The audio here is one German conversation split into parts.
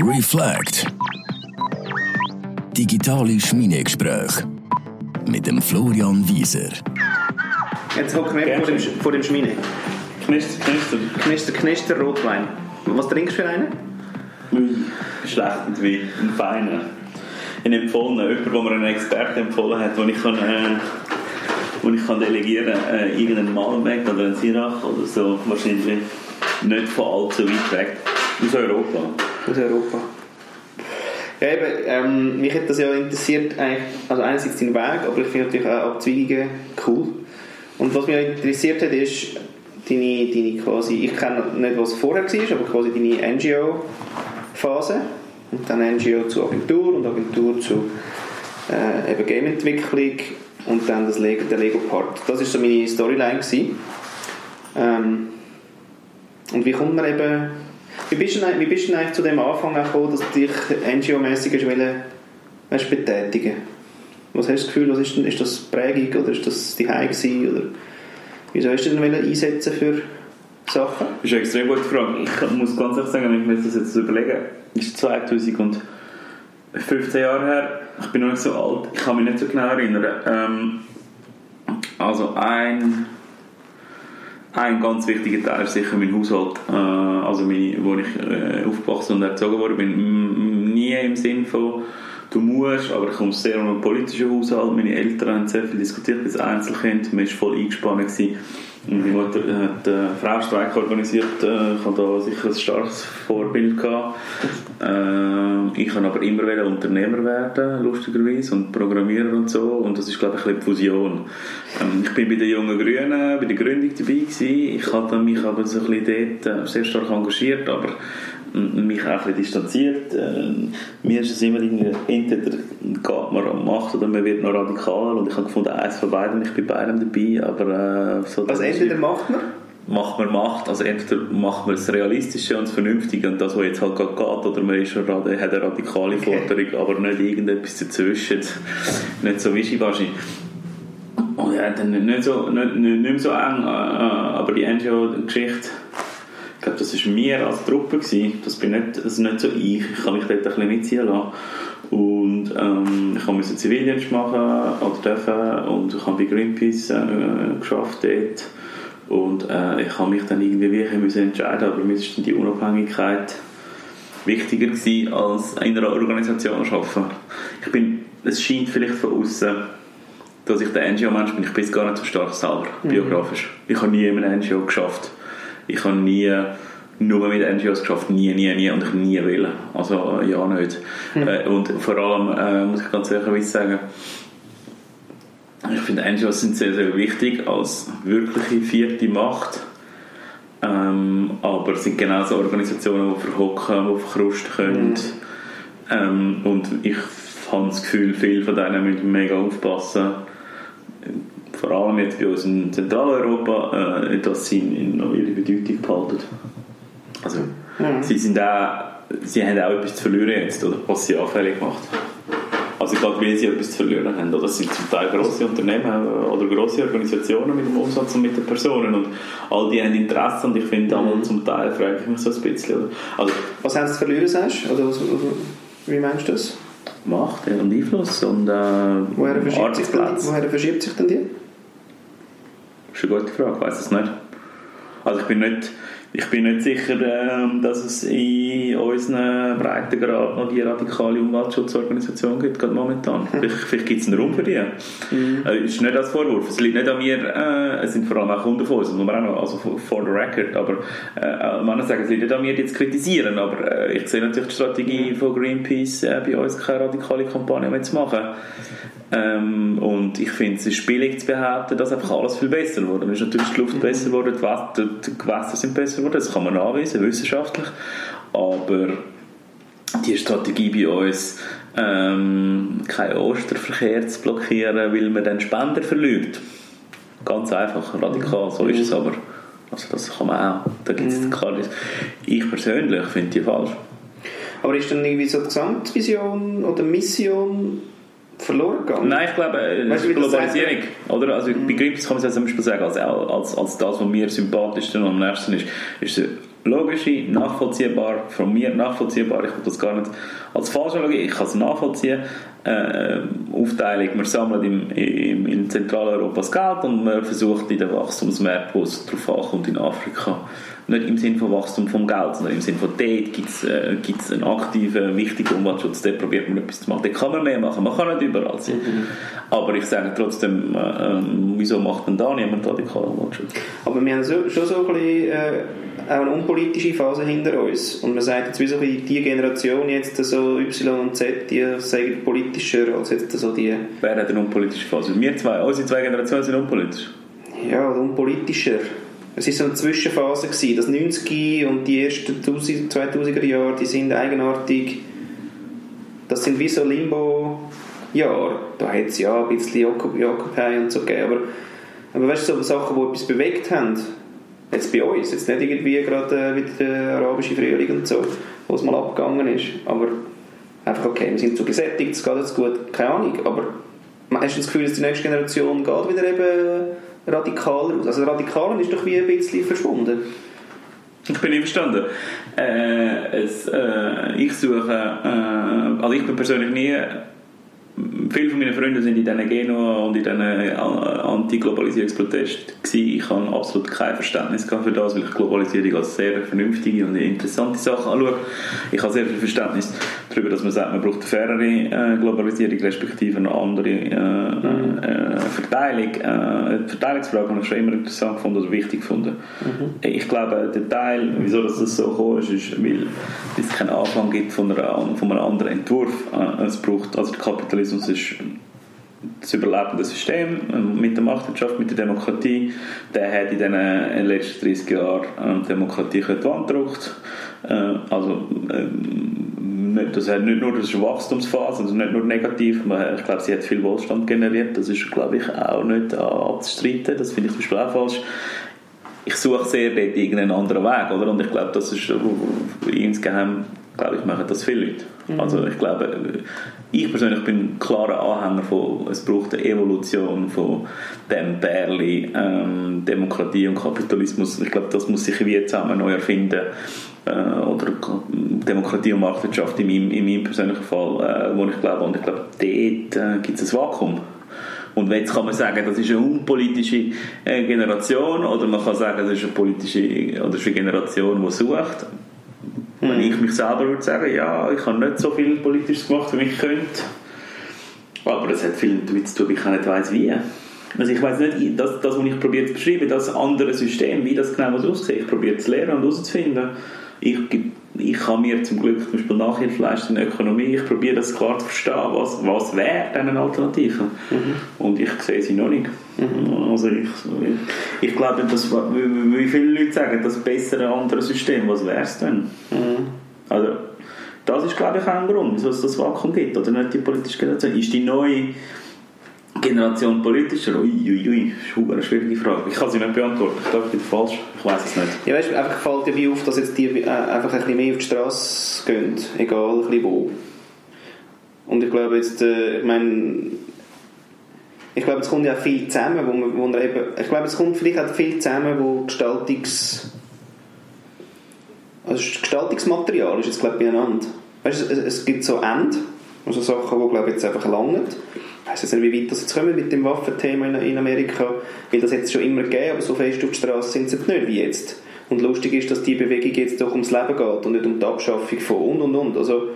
Reflect. Digitale Schmiedegespräche mit dem Florian Wieser. Jetzt hocken wir vor dem, vor dem Schmine. Knister, knister. Knister, Knister Rotwein. Was trinkst du für einen? Ui, schlecht mit Wein. Ein feiner. Ich habe empfohlen, jemand, der mir einen Experten empfohlen hat, den ich kann, äh, wo ich kann delegieren kann, äh, irgendeinen Malbec oder einen Syrah oder so, wahrscheinlich nicht von allzu weit weg. Aus Europa. Aus Europa. Ja, eben, ähm, mich hat das ja interessiert, also einerseits dein Weg, aber ich finde natürlich auch Abzweigungen cool. Und was mich interessiert hat, ist deine, deine quasi, ich kenne nicht, was vorher war, aber quasi deine NGO-Phase. Und dann NGO zu Agentur und Agentur zu äh, eben Gameentwicklung und dann das Lego, der Lego-Part. Das war so meine Storyline. Ähm, und wie kommt man eben wie bist, du, wie bist du eigentlich zu dem Anfang gekommen, dass du dich NGO-mässig willst betätigen Was hast du das Gefühl, was ist, denn, ist das Prägung oder ist das die gewesen, oder wieso hast du denn einsetzen für Sachen? Das ist eine extrem gute Frage. Ich muss ganz ehrlich sagen, ich muss das jetzt überlegen, das ist 2015 Jahre her, ich bin noch nicht so alt, ich kann mich nicht so genau erinnern. Ähm, also ein ein ganz wichtiger Teil ist sicher mein Haushalt, äh, also meine, wo ich äh, aufgewachsen und erzogen worden bin. Nie im Sinn von du musst, aber ich komme sehr aus einem politischen Haushalt. Meine Eltern haben sehr viel diskutiert als Einzelkind. Man war voll eingespannt. Gewesen. Meine Mutter hat einen äh, Frauenstreik organisiert. Äh, ich hatte da sicher ein starkes Vorbild. Gehabt. Äh, ich kann aber immer wieder Unternehmer werden, lustigerweise, und Programmierer und so. Und das ist, glaube ich, ein Fusion. Ähm, ich bin bei den Jungen Grünen, bei der Gründung dabei gewesen. Ich habe mich aber so ein bisschen dort sehr stark engagiert, aber mich auch ein bisschen distanziert. Äh, mir ist es immer irgendwie, entweder geht man und macht oder man wird noch radikal und ich habe gefunden, eins von beiden, ich bin bei beidem dabei, aber äh, so... Also entweder macht man? Macht man macht, also entweder macht man das Realistische und das Vernünftige und das, was jetzt halt gerade geht, oder man ist hat eine radikale okay. Forderung, aber nicht irgendetwas dazwischen, nicht so wischiwaschi. Und ja, dann nicht, so, nicht, nicht mehr so eng, äh, aber die NGO-Geschichte ich glaube, das war mir als Truppe. Gewesen. Das bin nicht, das nicht so ich. Ich kann mich dort ein bisschen mitziehen lassen. Und ähm, ich musste Zivildienst machen oder dürfen und ich habe bei Greenpeace äh, geschafft dort. Und äh, ich habe mich dann irgendwie wirklich müssen entscheiden, aber mir ist dann die Unabhängigkeit wichtiger gewesen, als in einer Organisation zu arbeiten. Ich bin, es scheint vielleicht von außen, dass ich der NGO-Mensch bin. Ich bin gar nicht so stark selber, mhm. biografisch. Ich habe nie in einem NGO geschafft ich habe nie nur mit NGOs geschafft, nie, nie, nie und ich nie will. Also ja, nicht. Mhm. Äh, und vor allem äh, muss ich ganz ehrlich sagen, ich finde NGOs sind sehr, sehr wichtig als wirkliche vierte Macht. Ähm, aber es sind genauso Organisationen, die verhocken, die verkrusten können. Mhm. Ähm, und ich habe das Gefühl, viele von denen müssen mega aufpassen vor allem jetzt bei uns in Zentraleuropa, äh, dass sie noch ihre Bedeutung behalten. Also, mhm. sie, sind auch, sie haben auch etwas zu verlieren jetzt, oder, was sie anfällig macht. Also gerade weil sie etwas zu verlieren haben. Oder? Das sind zum Teil grosse Unternehmen äh, oder grosse Organisationen mit dem Umsatz und mit den Personen. Und all die haben Interesse und ich finde mhm. zum Teil frage ich mich so ein bisschen. Oder? Also, was haben sie zu verlieren, sagst du? Oder wie meinst du das? Macht und Einfluss und äh, woher, verschiebt sich denn, woher verschiebt sich denn die? Das ist eine gute Frage, ich weiß es nicht. Also ich bin nicht, ich bin nicht sicher, ähm, dass es in unseren Breitengrad noch die radikale Umweltschutzorganisation gibt, gerade momentan. Vielleicht, vielleicht gibt es einen Raum für die. Mhm. Äh, ist nicht als Vorwurf. Es liegt nicht an mir, äh, es sind vor allem auch Kunden von uns, das muss man auch noch, also for the record, aber äh, man sagen, es liegt nicht an mir, die zu kritisieren, aber äh, ich sehe natürlich die Strategie von Greenpeace, äh, bei uns keine radikale Kampagne mehr zu machen. Ähm, und ich finde, es ist billig zu behaupten, dass einfach alles viel besser wurde. Es ist natürlich die Luft besser geworden, die Gewässer sind besser geworden, das kann man nachweisen, wissenschaftlich. Aber die Strategie bei uns, ähm, keinen Osterverkehr zu blockieren, weil man den Spender verliert. Ganz einfach, radikal, so ist es aber. Also das kann man auch. Da gibt's mhm. Ich persönlich finde die falsch. Aber ist dann irgendwie so die Gesamtvision oder Mission verloren gegangen? Nein, ich glaube, äh, weißt du, Globalisierung. Oder? Also, mhm. Bei Greenpeace kann man es zum Beispiel sagen, als, als, als das, was mir sympathisch und am nächsten ist, ist logische, nachvollziehbar, von mir nachvollziehbar, ich will das gar nicht als falsch anschauen, ich kann es nachvollziehen, äh, Aufteilung, wir sammeln im, im, in Zentraleuropa das Geld und man versucht in den Wachstumsmärkten, wo es darauf ankommt, in Afrika, nicht im Sinne von Wachstum vom Geld, sondern im Sinne von dort gibt es äh, einen aktiven, wichtigen Umweltschutz, dort probiert man etwas zu machen. Dort kann man mehr machen, man kann nicht überall sein. Mhm. Aber ich sage trotzdem, äh, wieso macht man da niemand radikalen Umweltschutz? Aber wir haben so, schon so ein bisschen, äh, auch eine unpolitische Phase hinter uns und man sagt jetzt, wie so die Generation jetzt, so Y und Z, die sagen politischer als jetzt so die... Wer hat eine unpolitische Phase? Wir zwei, unsere zwei Generationen sind unpolitisch. Ja, unpolitischer. Es war so eine Zwischenphase. Gewesen. Das 90er und die ersten 2000er Jahre, die sind eigenartig. Das sind wie so Limbo-Jahre. Da hat es ja ein bisschen Occupy und so gegeben. Aber, aber weißt du, so Sachen, die etwas bewegt haben, jetzt bei uns, jetzt nicht irgendwie gerade äh, wie der arabische Frühling und so, wo es mal abgegangen ist. Aber einfach, okay, wir sind so gesättigt, es geht jetzt gut, keine Ahnung. Aber hast du das Gefühl, dass die nächste Generation geht wieder eben radikaler aus. Also radikaler ist doch wie ein bisschen verschwunden. Ich bin einverstanden. Äh, es, äh, ich suche, äh, also ich bin persönlich nie viele von meinen Freunden sind in diesen Genua und in diesen äh, Anti-Globalisierungsprotesten Ich habe absolut kein Verständnis für das, weil ich Globalisierung als sehr vernünftige und interessante Sache anschaue. Ich habe sehr viel Verständnis darüber, dass man sagt, man braucht eine fairere äh, Globalisierung, respektive eine andere äh, mhm. äh, Verteilung. Äh, die Verteilungsfrage habe ich schon immer interessant gefunden oder wichtig gefunden. Mhm. Ich glaube, der Teil, wieso das so gekommen ist, ist, weil es keinen Anfang gibt von, einer, von einem anderen Entwurf. Äh, es braucht, also der Kapitalismus ist das überlebende System ähm, mit der Marktwirtschaft, mit der Demokratie, der hat in den äh, letzten 30 Jahren ähm, Demokratie die. Äh, also, ähm, das hat nicht nur eine Wachstumsphase, also nicht nur negativ, ich glaube, sie hat viel Wohlstand generiert, das ist, glaube ich, auch nicht abzustreiten, das finde ich zum Beispiel auch falsch. Ich suche sehr dort irgendeinen anderen Weg, oder? Und ich glaube, das ist insgeheim, glaube ich, machen das viele Leute. Mhm. Also ich glaube, ich persönlich bin klarer Anhänger von, es braucht eine Evolution von dem Bärli, ähm, Demokratie und Kapitalismus. Ich glaube, das muss sich wie zusammen neu erfinden. Äh, oder Demokratie und Marktwirtschaft in meinem, in meinem persönlichen Fall, äh, wo ich glaube, und ich glaube, dort äh, gibt es ein Vakuum. Und jetzt kann man sagen, das ist eine unpolitische äh, Generation, oder man kann sagen, das ist eine politische oder ist eine Generation, die sucht. Wenn ich mich selber würde sagen, ja, ich habe nicht so viel Politisches gemacht, wie ich könnte. Aber das hat viel damit zu tun, weil ich auch nicht weiss, wie. Also ich weiß nicht, das, das, was ich probiere zu beschreiben, das andere System, wie das genau aussieht, ich probiere zu lernen und herauszufinden. Ich, ich kann mir zum Glück zum Beispiel Nachhilfe leisten in der Ökonomie, ich probiere das klar zu verstehen, was, was wäre eine Alternative. Mhm. Und ich sehe sie noch nicht. Mhm. Also ich, ich, ich glaube, dass, wie, wie viele Leute sagen, das bessere andere System, was wäre es denn? Mhm. Also das ist glaube ich auch ein Grund, wieso es das Vakuum gibt, oder nicht die politische Generation. Ist die neue Generation politischer? Uiuiui, ui, ist eine schwierige Frage. Ich kann sie nicht beantworten. Ich glaube, ich bin falsch. Ich weiß es nicht. Ja, weißt, einfach fällt dir auf, dass jetzt die äh, einfach ein bisschen mehr auf die Straße gehen, egal ein bisschen wo. Und ich glaube jetzt, äh, ich meine, ich glaube, es kommt ja viel zusammen, wo man, wo man eben, ich glaube, es kommt vielleicht auch viel zusammen, wo Gestaltungs, also Gestaltungsmaterial ist jetzt glaube ich beieinander. Weißt, es, es gibt so Ende, also Sachen, die glaube ich jetzt einfach langen weiß nicht, wie weit das jetzt kommen mit dem Waffenthema in, in Amerika, weil das jetzt schon immer gegeben, aber so fest auf die Straße sind sie nicht wie jetzt. Und lustig ist, dass die Bewegung jetzt doch ums Leben geht und nicht um die Abschaffung von und und und. Also,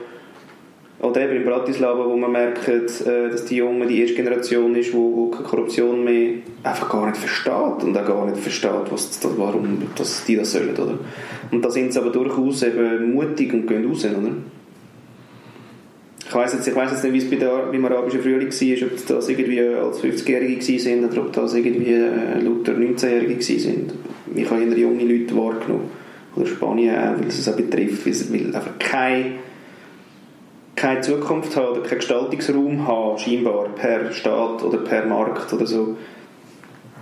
oder eben in Bratislava, wo man merkt, äh, dass die Jungen die erste Generation ist, wo, keine Korruption mehr einfach gar nicht versteht und auch gar nicht versteht, was, warum dass die das sollen. Oder? Und da sind sie aber durchaus eben mutig und gehen raus. Oder? Ich weiß jetzt, ich weiss jetzt nicht, wie es bei der, beim arabischen Frühling war, ob das irgendwie als 50-Jährige sind oder ob das irgendwie äh, lauter 19-Jährige sind. Ich habe eher junge Leute wahrgenommen. Oder Spanien auch, weil es auch betrifft, weil, einfach keine, keine Zukunft haben oder keinen Gestaltungsraum haben, scheinbar, per Staat oder per Markt oder so.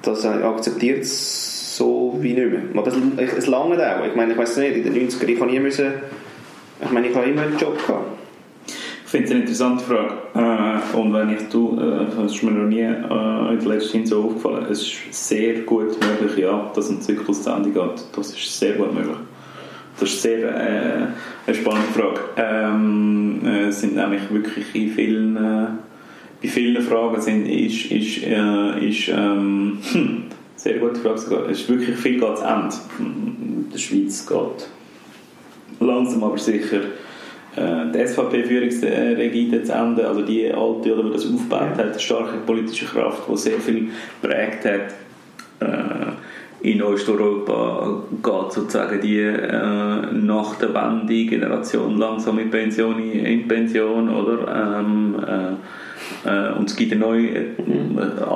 Das akzeptiert es so wie nicht mehr. Aber es, es lange auch. Ich meine, ich weiß nicht, in den 90 ern ich habe nie müssen, ich meine, ich habe immer einen Job gehabt finde es eine interessante Frage. Äh, und wenn ich du, äh, das ist mir noch nie äh, in der letzten Zeit so aufgefallen, es ist sehr gut möglich, ja, dass ein Zyklus zu Ende geht. Das ist sehr gut möglich. Das ist sehr äh, eine spannende Frage. Ähm, äh, es sind nämlich wirklich in vielen, bei vielen Fragen sind, ist, ist, ist ähm, hm, sehr gute Frage sogar. Es wirklich viel geht zu Ende. In der Schweiz geht langsam aber sicher die SVP-Führungsregide zu Ende, also die alte, oder, die das aufgebaut hat, eine starke politische Kraft, die sehr viel prägt hat. Äh, in Osteuropa geht sozusagen die äh, nach der Wende Generation langsam in Pension, in Pension oder ähm, äh, äh, und es gibt eine neue, äh,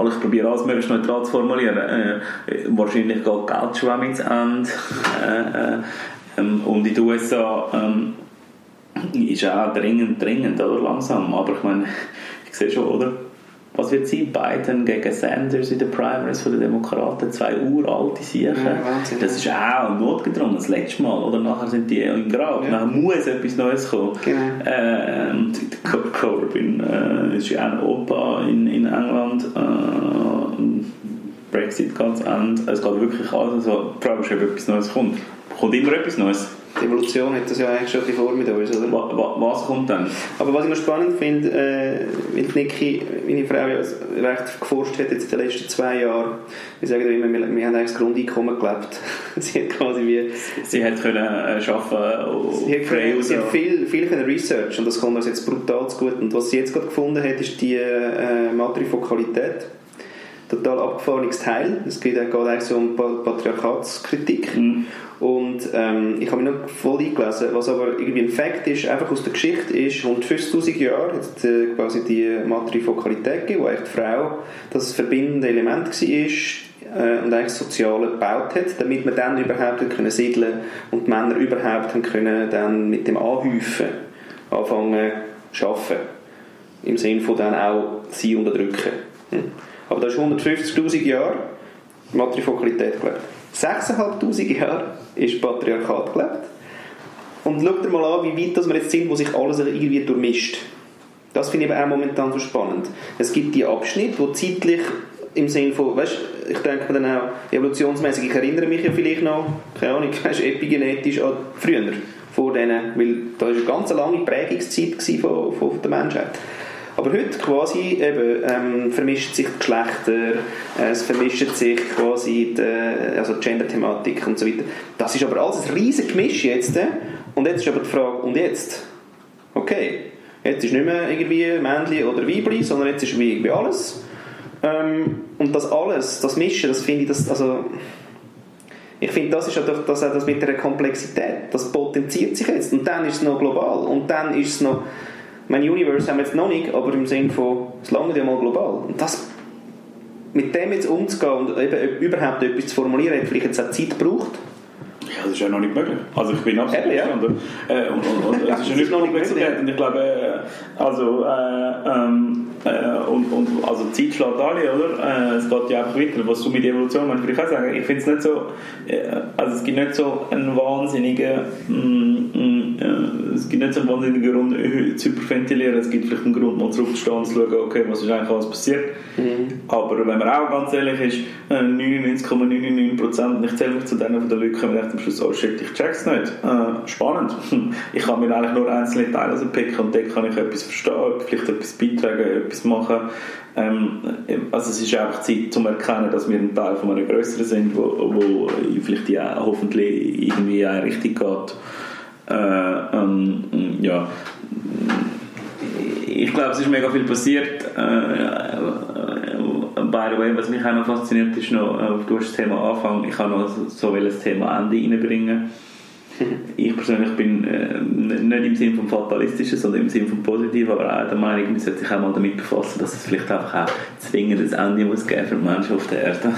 ich probiere alles möglichst neutral zu formulieren, äh, wahrscheinlich geht Geldschwemmung zu Ende äh, ähm, und in den USA ähm, ist auch dringend, dringend, oder langsam, aber ich meine, ich sehe schon, oder? was wird sein? Biden gegen Sanders in den Primaries den Demokraten, zwei uralte Siechen. Ja, das ist auch notgedrungen, das letzte Mal. Oder nachher sind die im Grab. Ja. Nachher muss etwas Neues kommen. Genau. Äh, Corbyn äh, ist ja auch ein Opa in, in England. Äh, Brexit ganz Ende. Es geht wirklich alles so. Die Frage ist, ob etwas Neues kommt. Kommt immer etwas Neues? Die Evolution hat das ja eigentlich schon vor mit uns, oder? Was kommt dann? Aber was ich noch spannend finde, äh, weil Niki, meine Frau, ja recht geforscht hat jetzt in den letzten zwei Jahren, wir sagen immer, wir, wir haben eigentlich das Grundeinkommen gelebt. sie hat quasi wie... Sie hat können äh, arbeiten Sie hat, können, sie hat viel, viel können Research und das kommt uns jetzt brutal zu gut. Und was sie jetzt gerade gefunden hat, ist die äh, Matrifokalität total abgefahrenes Teil. Es geht, geht eigentlich so um Patriarchatskritik. Mhm. Und ähm, ich habe mich noch voll eingelesen, was aber irgendwie ein Fakt ist, einfach aus der Geschichte ist, rund 50'000 Jahre hat äh, quasi die Matrifokalität gegeben, wo eigentlich die Frau das verbindende Element war äh, und eigentlich Soziale gebaut hat, damit man dann überhaupt können siedeln und die Männer überhaupt haben können dann mit dem Anhäufen anfangen zu arbeiten. Im Sinne von dann auch sie unterdrücken. Hm. Aber das ist 150'000 Jahre Matrifokalität gelebt. 6'500 Jahre ist Patriarchat gelebt. Und schaut mal an, wie weit wir jetzt sind, wo sich alles irgendwie durchmischt. Das finde ich aber auch momentan so spannend. Es gibt die Abschnitte, wo zeitlich im Sinne von, weißt, ich denke mir dann auch evolutionsmäßig, ich erinnere mich ja vielleicht noch, keine Ahnung, weißt, epigenetisch an früher, vor denen, weil da war eine ganz lange Prägungszeit von, von der Menschheit. Aber heute quasi eben, ähm, vermischen sich die Geschlechter, äh, es vermischen sich quasi die, also Gender-Thematik und so weiter. Das ist aber alles ein riesiges Gemisch jetzt. Äh? Und jetzt ist aber die Frage, und jetzt? Okay, jetzt ist nicht mehr irgendwie Männchen oder Weibli, sondern jetzt ist wie irgendwie alles. Ähm, und das alles, das Mischen, das finde ich, das, also ich finde, das ist ja doch das, das mit der Komplexität. Das potenziert sich jetzt. Und dann ist es noch global. Und dann ist es noch mein Universe haben wir jetzt noch nicht, aber im Sinne von, es lange ja mal global. Und das, mit dem jetzt umzugehen und eben überhaupt etwas zu formulieren, hat vielleicht jetzt auch Zeit gebraucht. Ja, das ist ja noch nicht möglich. Also ich bin absolut Eben, ja. äh, und, und, und es ist ja nicht noch nicht möglich. Und ich glaube, äh, also äh, ähm, äh, und, und, also die Zeit schlägt alle, oder? Äh, es geht ja einfach weiter. Was du mit Evolution meinst, würde ich auch sagen, ich finde es nicht so, äh, also es gibt nicht so einen wahnsinnigen, mm, mm, es gibt nicht so einen wahnsinnigen Grund, zu hyperventilieren. Es gibt vielleicht einen Grund, mal zurückzustehen und zu schauen, okay, was ist eigentlich alles passiert. Mhm. Aber wenn man auch ganz ehrlich ist, 99,99 Prozent, und ich zähle mich zu denen von der Lücke, und am Schluss, oh shit, ich check's nicht. Äh, spannend. Ich kann mir eigentlich nur einzelne Teile picken und dann kann ich etwas verstehen, vielleicht etwas beitragen, etwas machen. Ähm, also es ist einfach Zeit, um zu erkennen, dass wir ein Teil von einem Größeren sind, wo, wo vielleicht ja hoffentlich irgendwie eine Richtung geht. Äh, ähm, ja. Ich glaube, es ist mega viel passiert. Äh, by the way, was mich auch noch fasziniert, ist noch, äh, du hast das Thema Anfang, ich kann noch so das Thema Ende reinbringen ich persönlich bin äh, nicht im Sinne vom Fatalistischen, sondern im Sinne vom Positiven, aber auch der Meinung, man sollte sich auch mal damit befassen, dass es vielleicht einfach auch zwingend ein Ende muss geben für Menschen auf der Erde.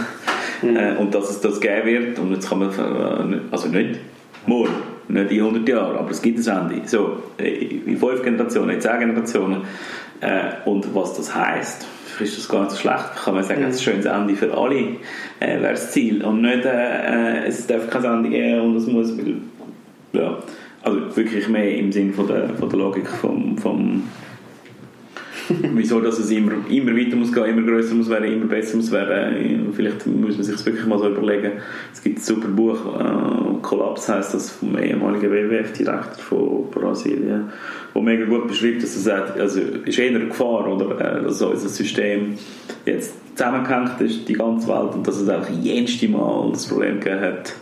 Mhm. Äh, und dass es das geben wird, und jetzt kann man, äh, also nicht morgen, nicht in 100 Jahren, aber es gibt ein Ende. So, äh, in fünf Generationen, in zehn Generationen. Äh, und was das heisst, ist das gar nicht so schlecht. Kann man sagen, mhm. ein schönes Ende für alle äh, wäre das Ziel. Und nicht, äh, es darf kein Ende geben und es muss, ja, also wirklich mehr im Sinn von der, von der Logik vom, vom wieso dass es immer, immer weiter muss gehen, immer größer muss werden, immer besser muss werden. Vielleicht muss man sich das wirklich mal so überlegen. Es gibt ein super Buch, äh, Kollaps heißt das vom ehemaligen WWF-Direktor von Brasilien, wo mega gut beschreibt, dass er sagt, also ist eher eine Gefahr, oder, äh, dass unser System jetzt zusammengehängt ist, die ganze Welt, und dass es auch jenste Mal das Problem gegeben hat,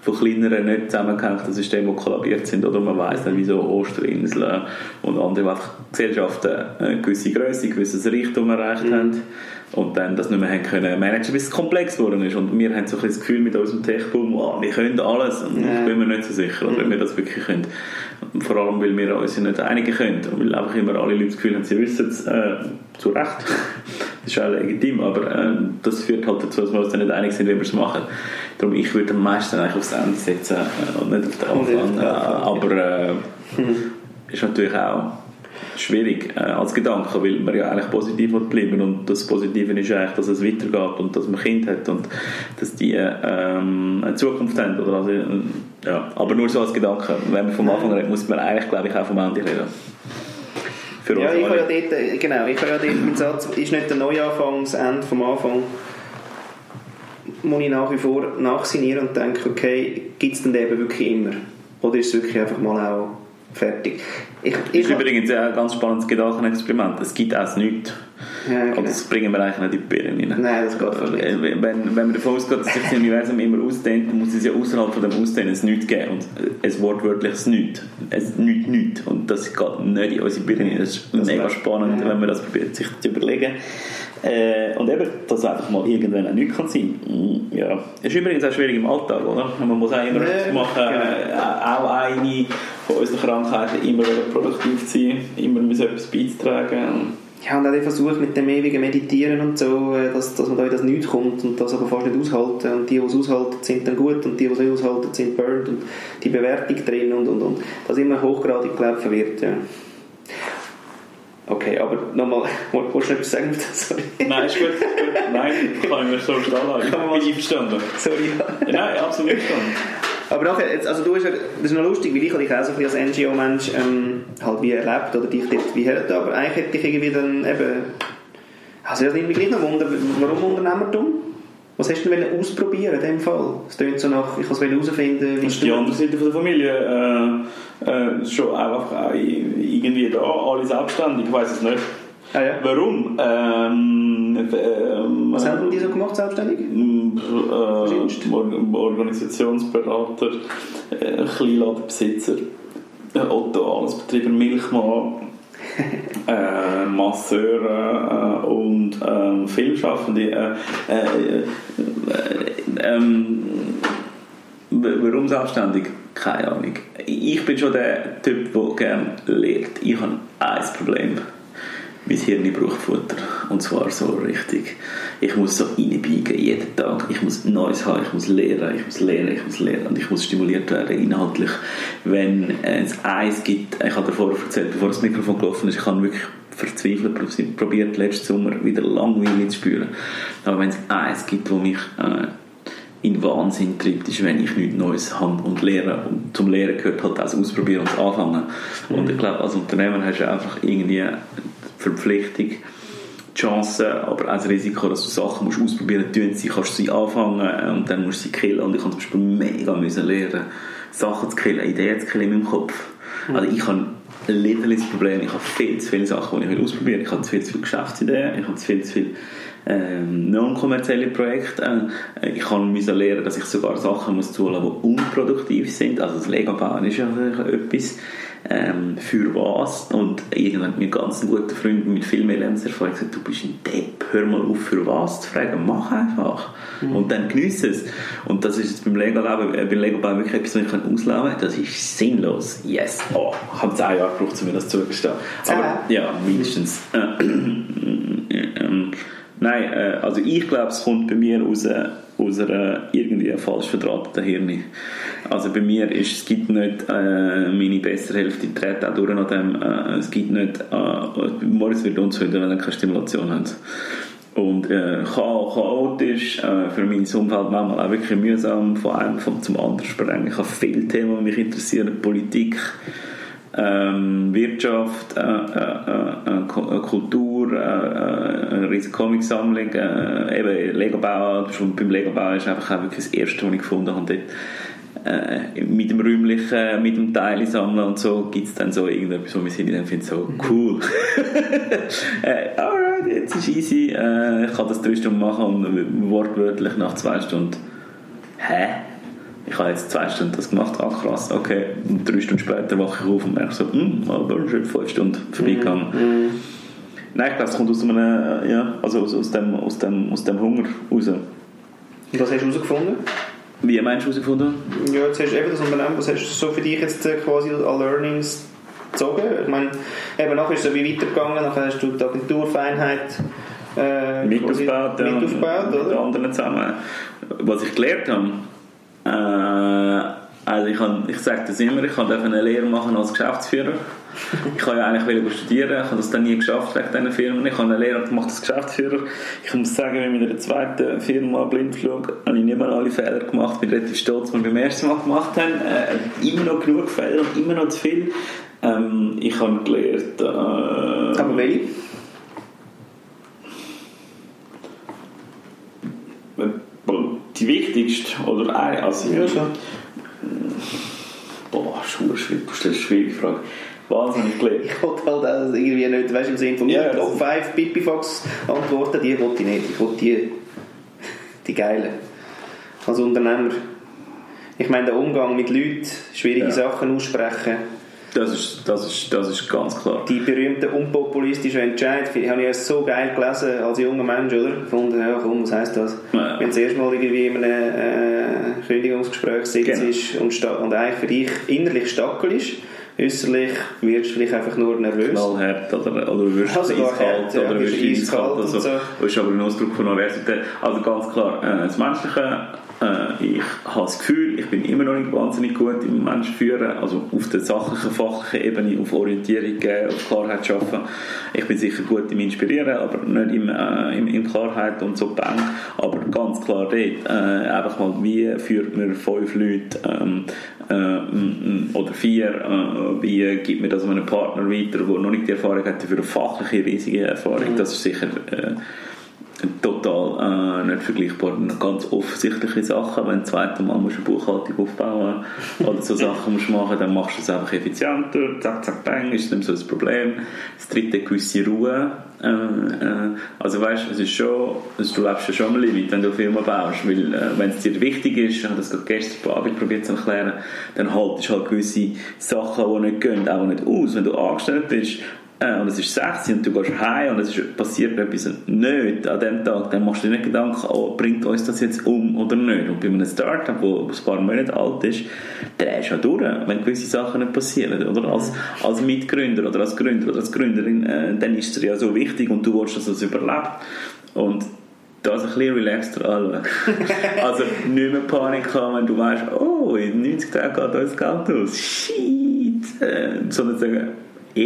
von kleineren, nicht zusammengehängten Systemen, die kollabiert sind. Oder man weiss dann, wieso Osterinseln und andere einfach Gesellschaften eine gewisse Größe, ein gewisses Reichtum erreicht mhm. haben und dann das nicht mehr haben können managen, bis es komplex geworden ist. Und wir haben so ein das Gefühl mit unserem Tech-Boom, oh, wir können alles. Und ja. ich bin mir nicht so sicher, ob mhm. wir das wirklich können. Vor allem, weil wir uns nicht einigen können. Und weil einfach immer alle Leute das Gefühl haben, sie wissen es äh, zu Recht. das ist auch legitim, aber äh, das führt halt dazu, dass wir uns dann nicht einig sind, wie wir es machen. Darum, ich würde am meisten eigentlich aufs Ende setzen äh, und nicht auf den Anfang. Aber äh, mhm. ist natürlich auch schwierig äh, als Gedanke, weil man ja eigentlich positiv bleiben und das Positive ist eigentlich, dass es weitergeht und dass man Kind hat und dass die ähm, eine Zukunft haben. Oder also, ja. Aber nur so als Gedanke. Wenn man vom Anfang redet, muss man eigentlich, glaube ich, auch vom Ende reden. Für ja, ich habe ja dort, genau, ich habe ja dort mit Satz, ist nicht der Neuanfang, das Ende vom Anfang, muss ich nach wie vor nachsinieren und denke, okay, gibt es denn eben wirklich immer? Oder ist es wirklich einfach mal auch fertig. Ich, ich das ist übrigens ein ganz spannendes Gedankenexperiment. Es gibt auch nichts. Ja, genau. das bringen wir eigentlich nicht in die Birnen rein. Nein, das geht also, nicht. Wenn, wenn man davon ausgeht, dass sich das Universum immer ausdehnt, muss es ja außerhalb von dem Ausdehnen ein Nichts geben. Und ein wortwörtliches Nichts. Ein Nichts, Nichts. Und das geht nicht in unsere Birnen. Das ist das mega spannend, ja. wenn man das probiert, sich zu überlegen. Äh, und eben, dass es einfach mal irgendwann auch nichts kann sein mm, ja. ist übrigens auch schwierig im Alltag, oder? Man muss auch immer ja, machen, genau. äh, auch eine von unseren Krankheiten, immer produktiv sein, immer etwas beizutragen. Ja, und auch der Versuch mit dem ewigen Meditieren und so, äh, dass, dass man da in das Nichts kommt und das aber fast nicht aushalten. Und die, die es aushalten, sind dann gut und die, die es nicht aushalten, sind burned und die Bewertung drin und, und, und. Das immer hochgradig, glaube verwirrt, ja. Okay, aber nochmal, wolltest du etwas sagen? Sorry. Nein, ist gut. Nein, kann ich mir so stehen lassen. Ich bin einverstanden. Sorry. Ja. Nein, absolut einverstanden. Aber nachher, jetzt, also du hast, das ist noch lustig, weil ich dich auch so ein als NGO-Mensch ähm, halt wie erlebt oder dich dort wie hört, aber eigentlich hätte ich irgendwie dann eben, also nimmt mich gleich noch Wunder, warum Unternehmertum? Was hast du denn ausprobieren in dem Fall? Es klingt so nach, ich kann herausfinden, wie ist die andere Seite der Familie. Äh, äh, schon einfach irgendwie da, alle selbstständig, ich weiß es nicht. Ah, ja. Warum? Ähm, ähm, Was haben die so gemacht, selbstständig? Äh, Organisationsberater, äh, Kleinladenbesitzer, äh, Otto, alles Betreiber, Milchmann, äh, Masseure äh, und äh, Filmschaffende. Äh, äh, ähm, warum selbstständig? Keine Ahnung. Ich bin schon der Typ, der gerne lehrt. Ich habe ein Problem mein Hirn braucht Futter. Und zwar so richtig. Ich muss so reinbiegen, jeden Tag. Ich muss Neues haben, ich muss lernen, ich muss lernen, ich muss lernen. Und ich muss stimuliert werden inhaltlich. Wenn es eins gibt, ich habe davor erzählt, bevor das Mikrofon gelaufen ist, ich habe wirklich verzweifelt probiert, letzten Sommer wieder Langweile zu spüren. Aber wenn es eins gibt, wo mich äh, in Wahnsinn treibt, ist, wenn ich nichts Neues habe und lehre. Und zum Lehren gehört halt das Ausprobieren und Anfangen. Mhm. Und ich glaube, als Unternehmer hast du einfach irgendwie Verpflichtung, die Chance, aber auch das Risiko, dass du Sachen musst ausprobieren musst, sie kannst du sie anfangen und dann musst du sie killen. Und ich habe zum Beispiel mega müssen lernen, Sachen zu killen, Ideen zu killen in meinem Kopf. Mhm. Also ich habe ein little Problem, ich habe viel zu viele Sachen, die ich ausprobieren will. Ich habe zu viel zu viele Geschäftsideen, ich habe zu viel zu viele ähm, non-kommerzielle Projekte. Äh, ich kann müssen lernen, dass ich sogar Sachen muss zulassen, die unproduktiv sind. Also das Lego bauen ist ja etwas ähm, für was. Und irgendwann hat mir ganz ein guter Freund mit viel mehr Lebenserfahrung gesagt, du bist ein Depp, hör mal auf für was zu fragen, mach einfach. Mhm. Und dann genieße es. Und das ist jetzt beim Lego-Leben, äh, beim Lego-Bau wirklich etwas, was ich ausleben kann. Das ist sinnlos. Yes. Oh, ich habe zehn Jahre gebraucht, um mir das zugestehen. Aber ja, mindestens. Äh, ähm, Nein, äh, also ich glaube, es kommt bei mir aus, äh, aus einer irgendwie falsch verdrahteten Hirn. Also bei mir ist, es gibt nicht äh, meine bessere Hälfte, tritt auch durch nach dem, äh, es gibt nicht, äh, Morgens wird uns heute, wenn er keine Stimulation hat. Und äh, chaotisch, äh, für mein Umfeld manchmal auch wirklich mühsam, von einem von zum anderen sprengen. Ich habe viele Themen, die mich interessieren, Politik, ähm, Wirtschaft, äh, äh, äh, Kultur, eine riesige Comicsammlung, eben Lego-Bau, beim Lego-Bau ist einfach auch wirklich das erste, was ich gefunden habe dort mit dem räumlichen, mit dem Teile sammeln und so, gibt es dann so irgendetwas, wo wir sind, dann finden so, cool. äh, alright, jetzt ist easy, ich kann das drei Stunden machen und wortwörtlich nach zwei Stunden, hä? Ich habe jetzt zwei Stunden das gemacht, ah krass, okay. Und drei Stunden später wache ich auf und merke so, hm, aber schon fünf Stunden vorbeigegangen. Mhm. Nein, ich glaube, es kommt aus, einem, äh, ja, also aus, aus, dem, aus, dem, aus dem Hunger raus. Und was hast du herausgefunden? Wie meinst du herausgefunden? Ja, jetzt hast du eben das Unternehmen, was hast du so für dich jetzt äh, quasi an Learnings gezogen? Ich meine, eben nachher ist es so wie weitergegangen, nachher hast du die Agenturfeinheit äh, Mit aufgebaut, ja, mit aufgebaut, mit oder? anderen zusammen. Was ich gelernt habe, äh, also ich, habe, ich sage das immer, ich kann eine Lehre machen als Geschäftsführer. Ich wollte ja eigentlich studieren, ich habe das dann nie geschafft wegen diesen Firmen. Ich habe eine Lehre gemacht als Geschäftsführer. Ich muss sagen, mit meiner zweiten Firma Blindflug habe ich nicht mehr alle Fehler gemacht. Ich bin relativ stolz, was wir beim ersten Mal gemacht haben. Äh, immer noch genug Fehler und immer noch zu viel. Ähm, ich habe gelernt... Äh, Aber welche? Die wichtigste oder eine, also Ja, so. boah, schwierig, das ist eine schwierige Frage. Wahnsinnig gelernt. Ich wollte halt auch irgendwie nicht, weißt du, im Sinne von Ja, das- Top 5 Pipifax Antworten, die wollte ich nicht. Ich wollte die, die geilen. Als Unternehmer. Ich meine, der Umgang mit Leuten, schwierige Ja. Sachen aussprechen, Das ist, das ist, das ist ganz klar. die berühmten unpopulistischen Entscheid, habe ich erst so geil gelesen als junger Mensch, oder? Gefunden, ja komm, was heisst das? Ja. Wenn es erst mal irgendwie in einem äh, Kündigungsgespräch sitzt Genau. und, und eigentlich für dich innerlich stackel ist, äußerlich wirst du vielleicht einfach nur nervös. Knallhart oder, oder wirst du Also eiskalt hart, ja, oder wirst du eiskalt eiskalt. Also, so. Das ist aber ein Ausdruck von Universität. Also ganz klar, äh, das Menschliche, ich habe das Gefühl, ich bin immer noch nicht wahnsinnig gut im Menschen führen, also auf der sachlichen, fachlichen Ebene, auf Orientierung geben, auf Klarheit schaffen. Ich bin sicher gut im Inspirieren, aber nicht im, äh, im, in Klarheit und so bang. Aber ganz klar dort, äh, einfach mal, wie führt man fünf Leute ähm, äh, oder vier, äh, wie gibt man das einem Partner weiter, der noch nicht die Erfahrung hat, für eine fachliche riesige Erfahrung, das ist sicher äh, total äh, nicht vergleichbar. Ganz offensichtliche Sachen, wenn du das zweite Mal musst eine Buchhaltung aufbauen oder so Sachen musst machen, dann machst du es einfach effizienter, zack, zack, bang, ist nicht so das Problem. Das dritte, gewisse Ruhe. Äh, äh, also weißt es ist schon, also du lebst ja schon am Limit, wenn du Filme baust, weil äh, wenn es dir wichtig ist, ich habe das gerade gestern Abend probiert zu erklären, dann haltest du halt gewisse Sachen, die nicht gehen, auch nicht aus. Wenn du angestellt bist, äh, und es ist 16 und du gehst heim und es ist, passiert etwas nicht an dem Tag, dann machst du dir nicht Gedanken, oh, bringt uns das jetzt um oder nicht. Und bei einem Startup, wo ein paar Monate alt ist, drehst du ja durch, wenn gewisse Sachen nicht passieren. Oder? Als, als Mitgründer oder als Gründer oder als Gründerin, äh, dann ist es ja so wichtig und du willst, dass es überlebt. Und das ein bisschen relaxter anschauen. also nicht mehr Panik haben, wenn du weißt, oh, in 90 Tagen geht uns Geld aus. Shit! Äh, sondern sagen,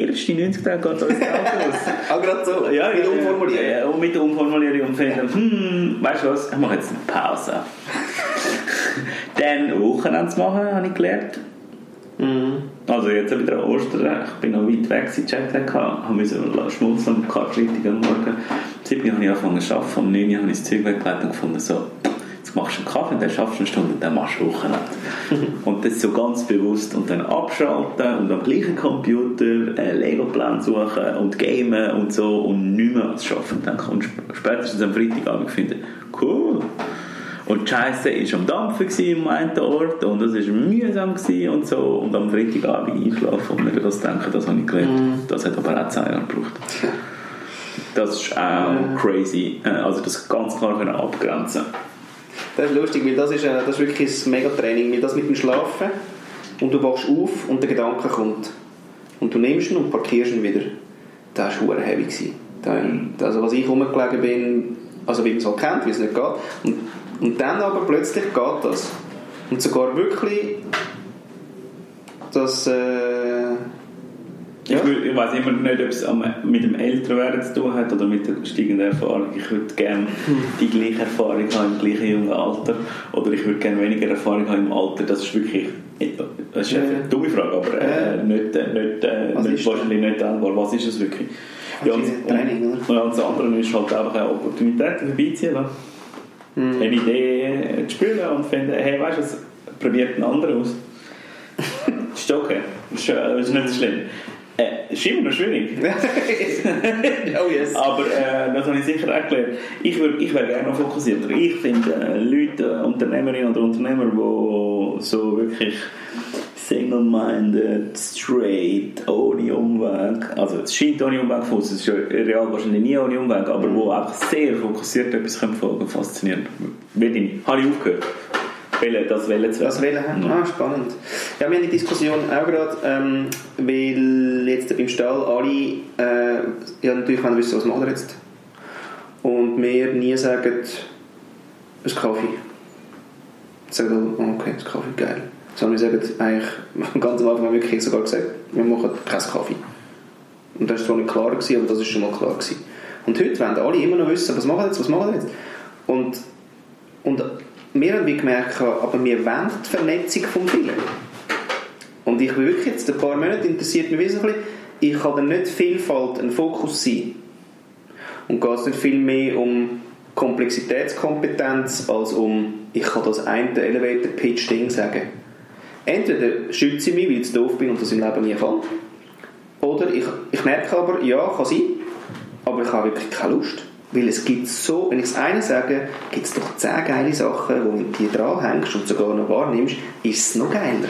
erst in 90 Tagen geht uns Geld aus. Ah, gerade so, Ja, mit ja, Umformulieren. Ja, und mit Umformulierung und finden, hm, weißt du was, ich mache jetzt eine Pause. Dann Wochenende machen, habe ich gelernt. Mhm. Also jetzt wieder Ostern, ich bin noch weit weg, seit Jetlag habe müssen schmunzeln am Karfreitag am Morgen. Am 7. habe ich angefangen zu arbeiten, am 9. habe ich das Zeug weggelegt und gefunden, so, jetzt machst du einen Kaffee, dann schaffst du eine Stunde und dann machst du Wochenende. und das so ganz bewusst und dann abschalten und am gleichen Computer äh, Lego-Plan suchen und gamen und so und nicht mehr als Arbeiten denken. Und sp- spätestens am Freitagabend finden, cool, und die Scheiße war am Dampfen am einen Ort und es war mühsam und so. Und am Freitagabend einschlafen und nicht das denken, das habe ich gelernt. Das hat aber auch zwei Jahre gebraucht. Das ist auch crazy. Äh, Also das ganz klar können abgrenzen. Das ist lustig, weil das ist, äh, das ist wirklich ein Megatraining, weil das mit dem Schlafen und du wachst auf und der Gedanke kommt und du nimmst ihn und parkierst ihn wieder. Das war verdammt heavy. Da- Also was ich rumgelegen bin, also wie man es halt kennt, wie es nicht geht. Und, und dann aber plötzlich geht das. Und sogar wirklich das... Äh, Ich, wür- ich weiß immer nicht, ob es mit dem Älterwerden zu tun hat oder mit der steigenden Erfahrung. Ich würde gerne die gleiche Erfahrung haben im gleichen jungen Alter oder ich würde gerne weniger Erfahrung haben im Alter. Das ist wirklich das ist eine Ja. dumme Frage, aber äh, Ja. nicht, äh, nicht, äh, nicht ist- wahrscheinlich nicht teilbar. Was ist es wirklich? Ja, und, Training, und, und das andere ist halt einfach eine Opportunität vorbeiziehen. Mhm. Eine Idee äh, zu spielen und finden, hey, weißt du, probiert einen anderen aus. ist okay. Ist, äh, ist nicht so schlimm. Äh, ist immer noch schwierig. oh yes. Aber äh, das habe ich sicher auch gelernt. Ich, würd, ich wäre gerne noch fokussierter. Ich finde äh, Leute, Unternehmerinnen oder Unternehmer, die so wirklich single-minded, straight, ohne Umweg, also es scheint ohne Umweg von es ist ja real wahrscheinlich nie ohne Umweg, aber wo einfach sehr fokussiert etwas können folgen faszinierend. Will ich nicht. Habe ich aufgehört. Wählen, das Wählen zu Das Wählen haben? Ah, spannend. Ja, wir haben die Diskussion auch gerade, ähm, weil jetzt beim Stall alle, äh, ja natürlich wollen wissen, was machen wir jetzt. Und wir nie sagen, ein Kaffee. Sagen, oh, okay, ein Kaffee, geil. Sondern wir sagen eigentlich, ganz am Anfang haben wir wirklich sogar gesagt, wir machen keinen Kaffee. Und das war zwar nicht klar, gewesen, aber das war schon mal klar. Gewesen. Und heute wollen alle immer noch wissen, was machen wir jetzt, was machen wir jetzt. Und, und wir haben gemerkt, aber wir wollen die Vernetzung vom vielen. Und ich bin wirklich jetzt ein paar Monate interessiert mich wesentlich, ich kann dann nicht Vielfalt ein Fokus sein. Und geht es nicht viel mehr um Komplexitätskompetenz als um, ich kann das eine Elevator-Pitch-Ding sagen. Entweder schütze ich mich, weil ich doof bin und das im Leben nie kann. Oder ich, ich merke aber, ja, kann sein, aber ich habe wirklich keine Lust. Weil es gibt so, wenn ich das eine sage, gibt es doch zehn geile Sachen, wo du die dranhängst und sogar noch wahrnimmst, ist es noch geiler.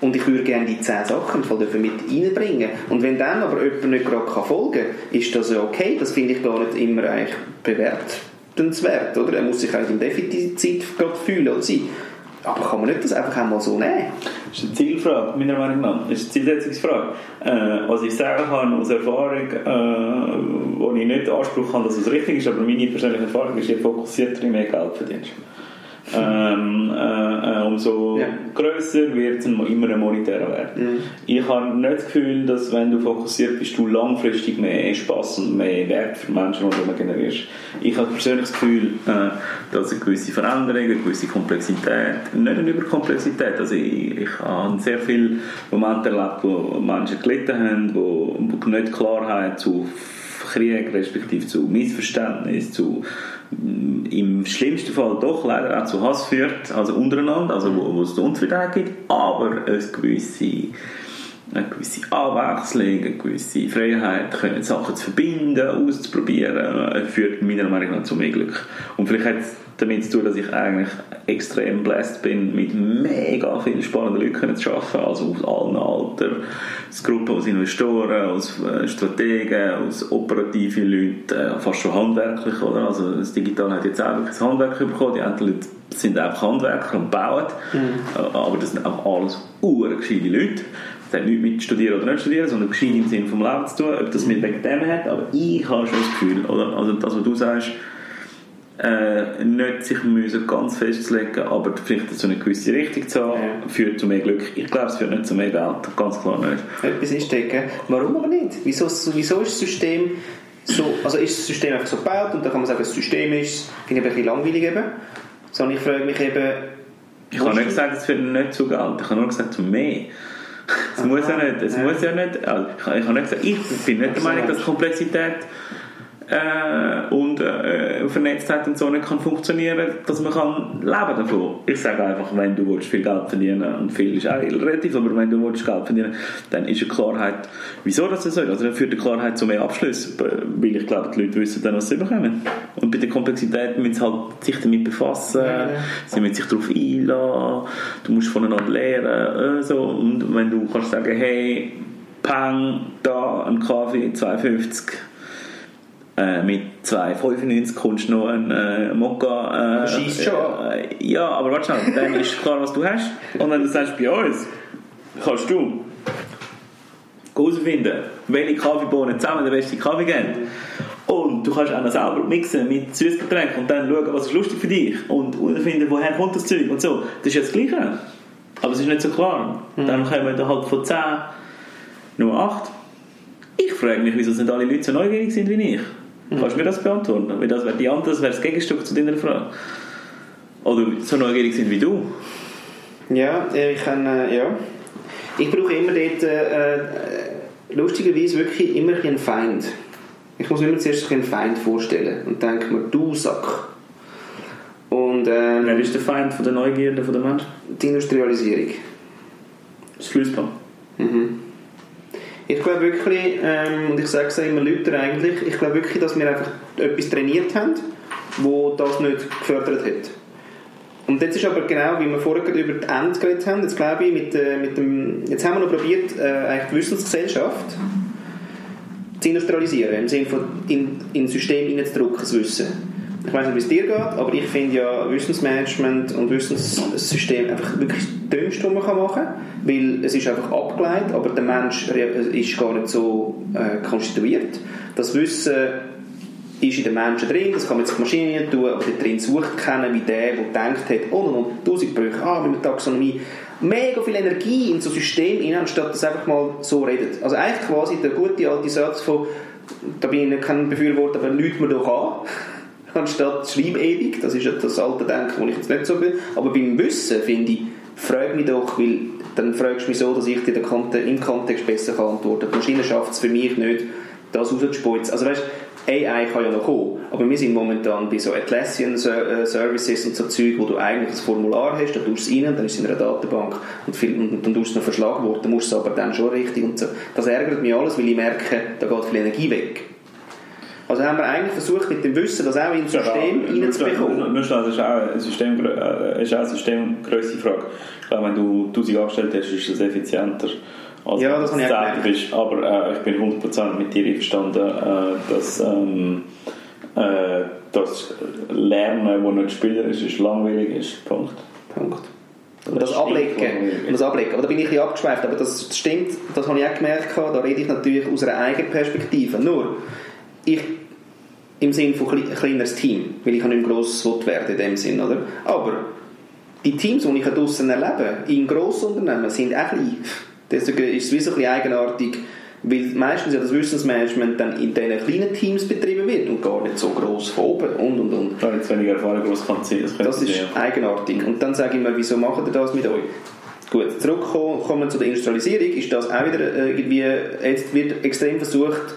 Und ich würde gerne die zehn Sachen Fall mit reinbringen. Und wenn dann aber jemand nicht gerade folgen kann, ist das ja okay. Das finde ich gar nicht immer eigentlich bewertenswert. Oder? Er muss sich eigentlich im Defizit gerade fühlen oder sein. Aber kann man nicht das einfach einmal so nehmen? Das ist eine Zielfrage, meiner Meinung nach. Das ist eine Zielsetzungsfrage. Äh, was ich sagen kann aus Erfahrung, äh, wo ich nicht Anspruch habe, dass es richtig ist, aber meine persönliche Erfahrung ist, je fokussierter, je mehr Geld verdienst ähm, äh, äh, umso ja. grösser wird es immer ein monetärer Wert. Mhm. Ich habe nicht das Gefühl, dass wenn du fokussiert bist, du langfristig mehr Spaß und mehr Wert für Menschen rundherum generierst. Ich habe persönlich das Gefühl, äh, dass eine gewisse Veränderung, eine gewisse Komplexität, nicht eine Überkomplexität, also ich, ich habe sehr viele Momente erlebt, wo Menschen gelitten haben, wo, wo nicht Klarheit zu Krieg, respektive zu Missverständnis, zu im schlimmsten Fall doch leider auch zu Hass führt, also untereinander, also wo, wo es Unzufriedenheit gibt, aber eine gewisse, eine gewisse Abwechslung, eine gewisse Freiheit, können Sachen zu verbinden, auszuprobieren, führt meiner Meinung nach zu mehr Glück. Und vielleicht hat es damit zu tun, dass ich eigentlich extrem blessed bin, mit mega vielen spannenden Leuten zu arbeiten, also aus allen Altern, aus Gruppen, aus Investoren, aus äh, Strategen, aus operativen Leuten, äh, fast schon handwerklich, oder? Also das Digital hat jetzt auch ein Handwerk bekommen, die anderen Leute sind einfach Handwerker und bauen, mhm. Äh, aber das sind auch alles urgescheite Leute. Das hat nichts mit Studieren oder nicht Studieren, sondern gescheit im Sinne vom Leben zu tun, ob das mit wegen dem hat, aber ich habe schon das Gefühl, oder? Also das, was du sagst, äh, nicht sich müssen ganz festzulegen, aber vielleicht so eine gewisse Richtung zu haben, ja. führt zu mehr Glück. Ich glaube, es führt nicht zu mehr Geld, ganz klar nicht. Etwas ist stecken. Warum aber nicht? Wieso, wieso ist das System so, also ist das System einfach so gebaut und dann kann man sagen, das System ist, finde ich ein bisschen langweilig eben, sondern ich frage mich eben, ich habe nicht gesagt, es führt nicht zu Geld, ich habe nur gesagt, zu mehr. Es muss ja nicht, es muss ja nicht, also ich, ich habe nicht gesagt, ich bin nicht der Meinung, dass Komplexität äh, und äh, Vernetztheit und so nicht kann funktionieren, dass man kann leben davon. Ich sage einfach, wenn du willst, viel Geld verdienen und viel ist auch relativ, aber wenn du willst, Geld verdienen, dann ist eine Klarheit, wieso das so ist. Also dann führt die Klarheit zu mehr Abschlüssen, weil ich glaube, die Leute wissen dann, was sie bekommen. Und bei der Komplexität müssen sie halt sich damit befassen, ja, ja. sie müssen sich darauf einlassen, du musst voneinander lernen, äh, so. und wenn du kannst sagen, hey, Pang, da ein Kaffee, 2,50 äh, mit 2,95 kommst du noch einen äh, Mokka. Äh, Schießt schon. Äh, ja, aber warte schon, dann ist klar, was du hast. Und wenn du sagst, bei uns kannst du herausfinden, welche Kaffeebohnen zusammen den besten Kaffee geben. Und du kannst auch noch selber mixen mit Süßgetränken und dann schauen, was ist lustig für dich und herausfinden, woher kommt das Zeug und so. Das ist ja das Gleiche. Aber es ist nicht so klar. Mhm. Dann kommen wir halt von 10 nur 8. Ich frage mich, wieso sind alle Leute so neugierig sind wie ich. Kannst du mir das beantworten? Weil das wäre die andere, das wäre das Gegenstück zu deiner Frage. Oder so neugierig sind wie du. Ja, ich kann, äh, ja. Ich brauche immer dort, äh, äh lustigerweise wirklich immer einen Feind. Ich muss mir immer zuerst einen Feind vorstellen und denke mir, du Sack. Und, ähm, wer ist der Feind von der Neugierde von der Menschen? Die Industrialisierung. Das Flussband. Mhm. Ich glaube wirklich, ähm, und ich sage es immer Leuten eigentlich, ich glaube wirklich, dass wir einfach etwas trainiert haben, wo das nicht gefördert hat. Und jetzt ist aber genau, wie wir vorher über die Ende geredet haben, jetzt glaube ich, mit, äh, mit dem, jetzt haben wir noch probiert, äh, eigentlich die Wissensgesellschaft zu industrialisieren, im Sinne von in, in System hineinzudrücken, das Wissen. Ich weiß nicht, wie es dir geht, aber ich finde ja Wissensmanagement und Wissenssystem einfach wirklich das Dümmste, was man machen kann, weil es ist einfach abgeleitet, aber der Mensch ist gar nicht so äh, konstituiert. Das Wissen ist in den Menschen drin, das kann man jetzt auf die Maschine tun, aber da drin sucht keiner wie der, der gedacht hat, oh, und tausend Brüche, ah, mit der Taxonomie, mega viel Energie in so ein System hinein, anstatt dass einfach mal so redet. Also eigentlich quasi der gute alte Satz von, da bin ich kein Befürworter, aber nichts mehr doch an anstatt schreib ewig. Das ist das alte Denken, wo ich jetzt nicht so bin. Aber beim Wissen finde ich, frag mich doch, weil dann fragst du mich so, dass ich dir im Kontext besser kann antworten kann. Die Maschine schafft es für mich nicht, das rauszuspulzen. Also weißt, AI kann ja noch kommen, aber wir sind momentan bei so Atlassian äh, Services und so Zeug, wo du eigentlich ein Formular hast, da tust du es rein, dann ist es in einer Datenbank und, viel, und dann tust du es noch verschlagworten, musst du es aber dann schon richtig und so. Das ärgert mich alles, weil ich merke, da geht viel Energie weg. Also haben wir eigentlich versucht, mit dem Wissen das auch ins System ja, reinzubekommen. Das ist auch eine, System, äh, ist auch eine Systemgrösse-Frage. wenn du 1000 Angestellte hast, ist das effizienter. Also, ja, das habe ich auch bist. Aber äh, ich bin 100% mit dir einverstanden, äh, dass ähm, äh, das Lernen, das nicht spielerisch ist, langweilig ist. Punkt. Punkt. Und das, das Ablecken, und das Ablecken. Aber da bin ich ein bisschen abgeschweift, aber das stimmt, das habe ich auch gemerkt, da rede ich natürlich aus einer eigenen Perspektive. Nur, ich im Sinne von ein kleineres Team, weil ich nicht mehr gross werden in dem Sinn, oder? Aber die Teams, die ich draußen erlebe, in Grossunternehmen, sind auch klein. Deswegen ist es wie so ein bisschen eigenartig, weil meistens ja das Wissensmanagement dann in diesen kleinen Teams betrieben wird und gar nicht so gross von oben und und und. Da jetzt weniger Erfahrung, groß kann sein. Das, das ist ja. eigenartig. Und dann sage ich mir, wieso macht ihr das mit euch? Gut, zurückkommen zu der Industrialisierung, ist das auch wieder äh, irgendwie, jetzt wird extrem versucht,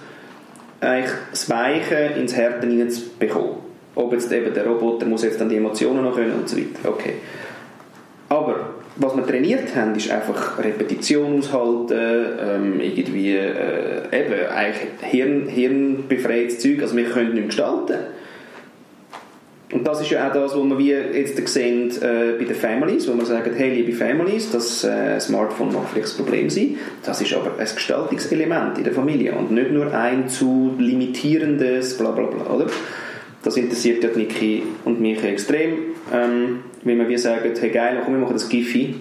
eigentlich das Weiche ins Härte hineinzubekommen. Ob jetzt eben der Roboter muss jetzt dann die Emotionen noch können und so weiter. Okay. Aber was wir trainiert haben, ist einfach Repetition aushalten, ähm, irgendwie äh, eben eigentlich Hirn, hirnbefreites Zeug, also wir können nicht gestalten. Und das ist ja auch das, was wir jetzt sehen äh, bei den Families, wo wir sagen, hey, liebe Families, das äh, Smartphone mag vielleicht das Problem sein, das ist aber ein Gestaltungselement in der Familie und nicht nur ein zu limitierendes bla bla bla, oder? Das interessiert ja Niki und mich extrem, ähm, wenn wir wie sagen, hey geil, komm, wir machen das Giphy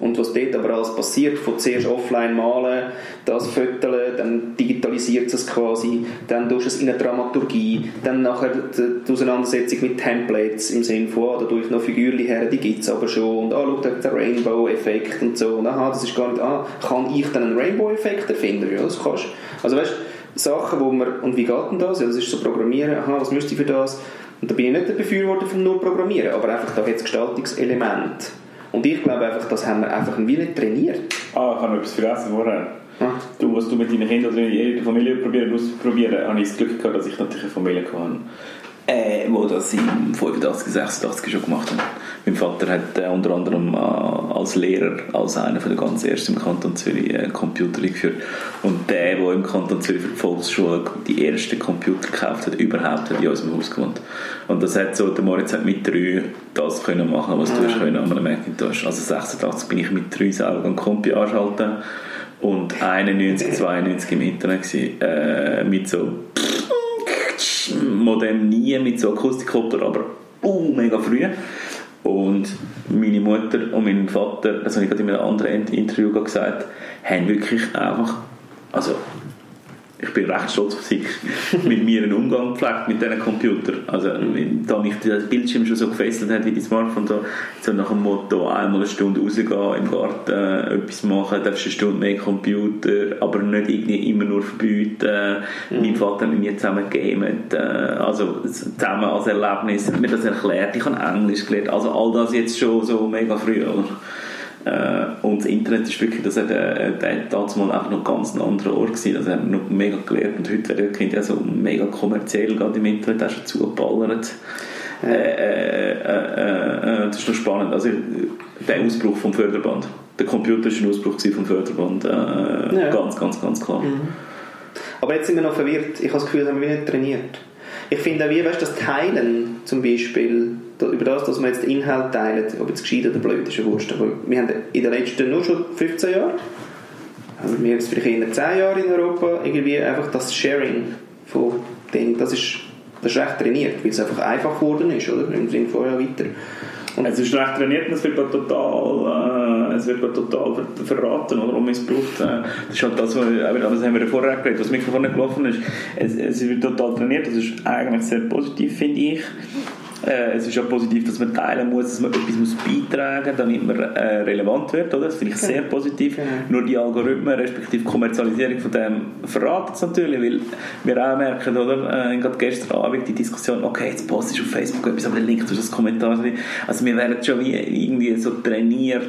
und was dort aber alles passiert, von zuerst offline malen, das föteln, dann digitalisiert es quasi, dann tust du es in eine Dramaturgie, dann nachher die Auseinandersetzung mit Templates im Sinne von, ah, da tue ich noch Figürchen her, die gibt es aber schon, und ah, schau, der Rainbow-Effekt und so, und aha, das ist gar nicht, ah, kann ich dann einen Rainbow-Effekt erfinden? Ja, das kannst Also weißt Sachen, wo man, und wie geht denn das? Ja, das ist so Programmieren, aha, was müsste ich für das? Und da bin ich nicht der Befürworter von nur Programmieren, aber einfach, da hat es Gestaltungselement und ich glaube einfach, das haben wir einfach wie nicht trainiert. Ah, ich habe noch etwas vergessen vorher. Ah. Du, was du mit deinen Kindern oder in jeder Familie probieren, ausprobieren, habe ich das Glück gehabt, dass ich natürlich eine Familie hatte äh, wo das im 85, 86 schon gemacht haben. Mein Vater hat äh, unter anderem äh, als Lehrer, als einer von den ganz ersten im Kanton Zürich, äh, Computer eingeführt. Und der, der im Kanton Zürich für die Volksschule die ersten Computer gekauft hat, überhaupt, hat in unserem Haus gewohnt. Und das hat so, der Moritz hat mit drei das können machen, was du hast können an einem Macintosh. Also 86 bin ich mit drei selber einen Kompi anschalten und 91, 92 im Internet gewesen, äh, mit so Modem nie mit so Akustikkopter, aber uh, mega früh. Und meine Mutter und mein Vater, das habe ich gerade in einem anderen Interview gesagt, haben wirklich einfach, also ich bin recht stolz auf sie, mit mir einen Umgang gepflegt mit diesen Computern. Also, da mich das Bildschirm schon so gefesselt hat wie die Smartphone, so, so nach dem Motto, einmal eine Stunde rausgehen, im Garten äh, etwas machen, darfst eine Stunde mehr Computer, aber nicht irgendwie immer nur verbieten. Mhm. Mein Vater mit mir zusammen gamet, äh, also zusammen als Erlebnis, hat mir das erklärt, ich habe Englisch gelernt, also all das jetzt schon so mega früh. Oder? Äh, und das Internet ist wirklich, das hat äh, damals mal einfach noch ganz ein anderer Ort gewesen. Das hat noch mega gelernt und heute werden die Kinder ja so mega kommerziell gerade im Internet auch schon zugeballert. äh, äh, äh, das ist noch spannend. Also, der Ausbruch vom Förderband. Der Computer war ein Ausbruch vom Förderband. Äh, ja. Ganz, ganz, ganz klar. Mhm. Aber jetzt sind wir noch verwirrt. Ich habe das Gefühl, das haben wir nicht trainiert. Ich finde auch, wie weißt, das Teilen zum Beispiel, über das, dass man jetzt den Inhalt teilt, ob es gescheit oder blöd ist, Wurst. Aber wir haben in den letzten nur schon 15 Jahren, also wir haben jetzt vielleicht in 10 Jahren in Europa, irgendwie einfach das Sharing von Dingen, das ist, das ist recht trainiert, weil es einfach einfach geworden ist, oder? Im Sinne von ja, weiter. Es ist recht trainiert und es wird total, äh, es wird total verraten oder missbraucht. Äh, das ist halt das, was, das haben wir vorher geredet, was mir vorhin gelaufen ist. Es, es wird total trainiert, das ist eigentlich sehr positiv, finde ich. Äh, es ist auch positiv, dass man teilen muss, dass man etwas muss beitragen muss, damit man äh, relevant wird. Oder? Das finde ich sehr positiv. Genau. Nur die Algorithmen, respektive Kommerzialisierung von dem, verraten es natürlich, weil wir auch merken, oder, äh, gerade gestern Abend die Diskussion, okay, jetzt postest du auf Facebook etwas, aber den Link zu das Kommentar. Also wir werden schon wie irgendwie so trainiert,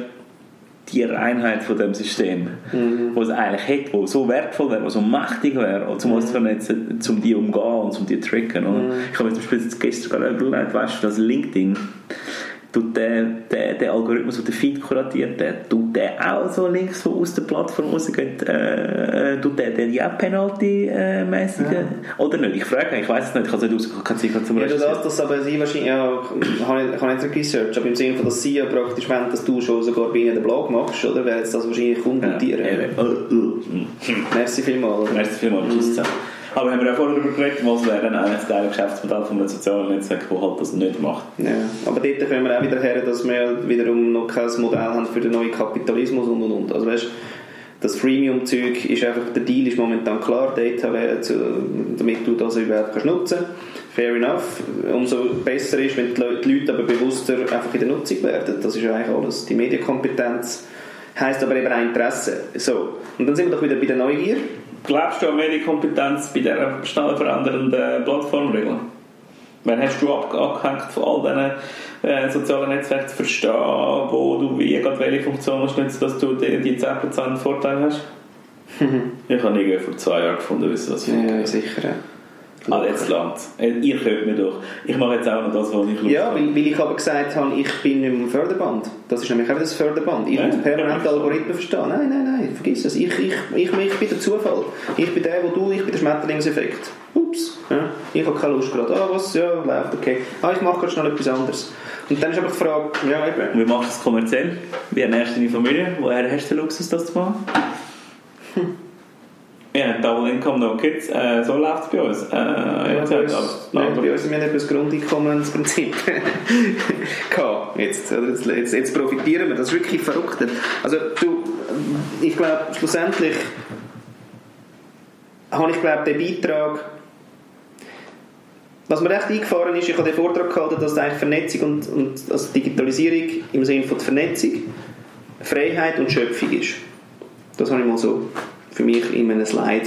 die Reinheit von dem System, mhm. wo es eigentlich hat, wo so wertvoll wäre, wo so mächtig wäre, um mhm. zu vernetzen, um die umgehen und um die zu tricken. Mhm. Ich habe mir zum Beispiel gestern gerade überlegt, weißt du, dass LinkedIn tut der, der, der Algorithmus, der den Feed kuratiert, der, tut der auch so Links, die aus der Plattform rausgehen, äh, äh, tut der, der die auch Penalty-mäßige? Ja. Oder nicht? Ich frage, ich weiß es nicht, ich habe es nicht keine Zeit zum Ja, du das, das aber sie wahrscheinlich, ja, ich habe nicht, nicht researched, aber im Sinne von, dass sie ja praktisch wenn dass du schon sogar bei ihnen den Blog machst, oder, wäre jetzt das wahrscheinlich umgutieren. Ja, ja. Merci vielmals. Merci vielmals, tschüss zusammen. Aber haben wir auch vorher darüber geredet, was wäre dann eigentlich das Geschäftsmodell von einem sozialen Netzwerk, das halt das nicht macht. Ja, aber dort kommen wir auch wieder her, dass wir wiederum noch kein Modell haben für den neuen Kapitalismus und und und. Also weißt, das Freemium-Zeug ist einfach, der Deal ist momentan klar, Data, damit du das überhaupt kannst nutzen Fair enough. Umso besser ist, wenn die Leute aber bewusster einfach in der Nutzung werden. Das ist ja eigentlich alles. Die Medienkompetenz heisst aber eben auch Interesse. So. Und dann sind wir doch wieder bei der Neugier. Glaubst du an Medienkompetenz bei dieser schnell verändernden Plattformregel? Wann hast du abgehängt von all diesen äh, sozialen Netzwerken zu verstehen, wo du wie gerade welche Funktion musst nutzen, dass du die, die 10% Vorteil hast? ich habe irgendwie vor zwei Jahren gefunden, wie das funktioniert. Ja, sicher. Ah, jetzt langt äh, Ihr könnt mir doch. Ich mache jetzt auch noch das, was ich Lust Ja, weil, weil ich aber gesagt habe, ich bin nicht im Förderband. Das ist nämlich auch das Förderband. Ich muss permanent Algorithmen verstehen. Nein, nein, nein, vergiss es. Ich, ich, ich, ich bin der Zufall. Ich bin der, wo du, ich bin der Schmetterlingseffekt. Ups. Ja, ich habe keine Lust gerade. Ah, was? Ja, läuft okay. Ah, ich mache gerade schnell etwas anderes. Und dann ist einfach die Frage, ja eben. Wie machst du das kommerziell? Wie ernährst du deine Familie? Woher hast du den Luxus, das zu machen? Hm. Ja, Double Income, No Kids, äh, so läuft es bei uns. Äh, ja, ja, bei, uns nein, bei uns wir haben das Grundeinkommensprinzip jetzt, jetzt, jetzt, jetzt profitieren wir, das ist wirklich verrückt. Also du, ich glaube, schlussendlich habe ich glaube den Beitrag was mir recht eingefahren ist, ich habe den Vortrag gehalten, dass eigentlich Vernetzung und, und also Digitalisierung im Sinne von der Vernetzung Freiheit und Schöpfung ist. Das habe ich mal so für mich in einem Slide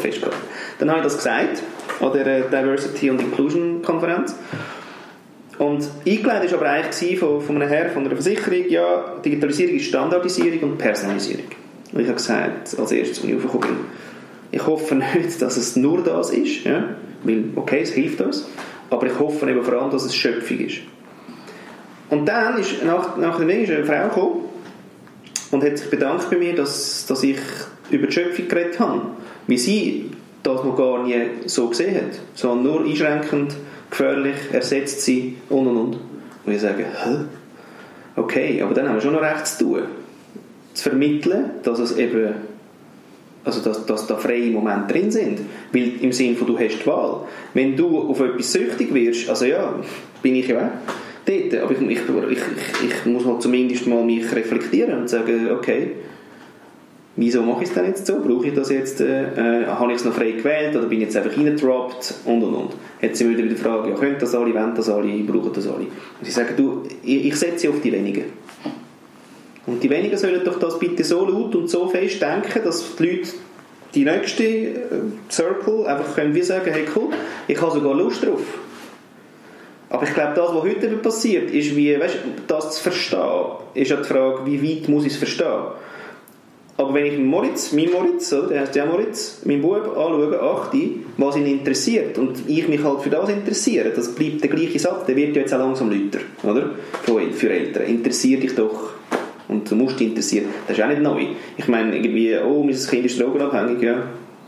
festgehalten. Dann habe ich das gesagt an der Diversity und Inclusion Konferenz. Und eingeleitet war aber eigentlich von, von einem Herrn von einer Versicherung, ja, Digitalisierung ist Standardisierung und Personalisierung. Und ich habe gesagt, als erstes, als ich aufgekommen bin, ich hoffe nicht, dass es nur das ist, ja, weil, okay, es hilft uns, aber ich hoffe eben vor allem, dass es Schöpfung ist. Und dann ist nach, nach dem Ding ist eine Frau gekommen und hat sich bedankt bei mir, dass, dass ich über die Schöpfung geredet habe, wie sie das noch gar nie so gesehen hat, sondern nur einschränkend, gefährlich, ersetzt sie und und und. Und ich sage, hä? Okay, aber dann haben wir schon noch recht zu tun. Zu vermitteln, dass es eben also dass, dass da freie Momente drin sind. Weil im Sinne von, du hast die Wahl. Wenn du auf etwas süchtig wirst, also ja, bin ich ja auch dort, aber ich, ich, ich, ich muss halt zumindest mal mich reflektieren und sagen, okay, wieso mache ich es denn jetzt so? Brauche ich das jetzt? Äh, äh, habe ich es noch frei gewählt oder bin ich jetzt einfach reingedroppt? Und und und. Jetzt sind wir wieder die Frage, ja, können das alle, wollen das alle, brauchen das alle? Und sie sagen, du, ich, ich setze auf die wenigen. Und die wenigen sollen doch das bitte so laut und so fest denken, dass die Leute die nächste äh, Circle einfach können wir sagen, hey cool, ich habe sogar Lust drauf. Aber ich glaube, das, was heute passiert, ist wie, weißt, das zu verstehen, ist ja die Frage, wie weit muss ich es verstehen? Aber wenn ich Moritz, mein Moritz, der heißt ja Moritz, mein Bub anschaue, achte, was ihn interessiert und ich mich halt für das interessiere, das bleibt der gleiche Satz, der wird ja jetzt auch langsam lauter, oder? Für Eltern. Interessier dich doch und du musst dich interessieren. Das ist auch nicht neu. Ich meine, irgendwie, oh, mein Kind ist drogenabhängig, ja.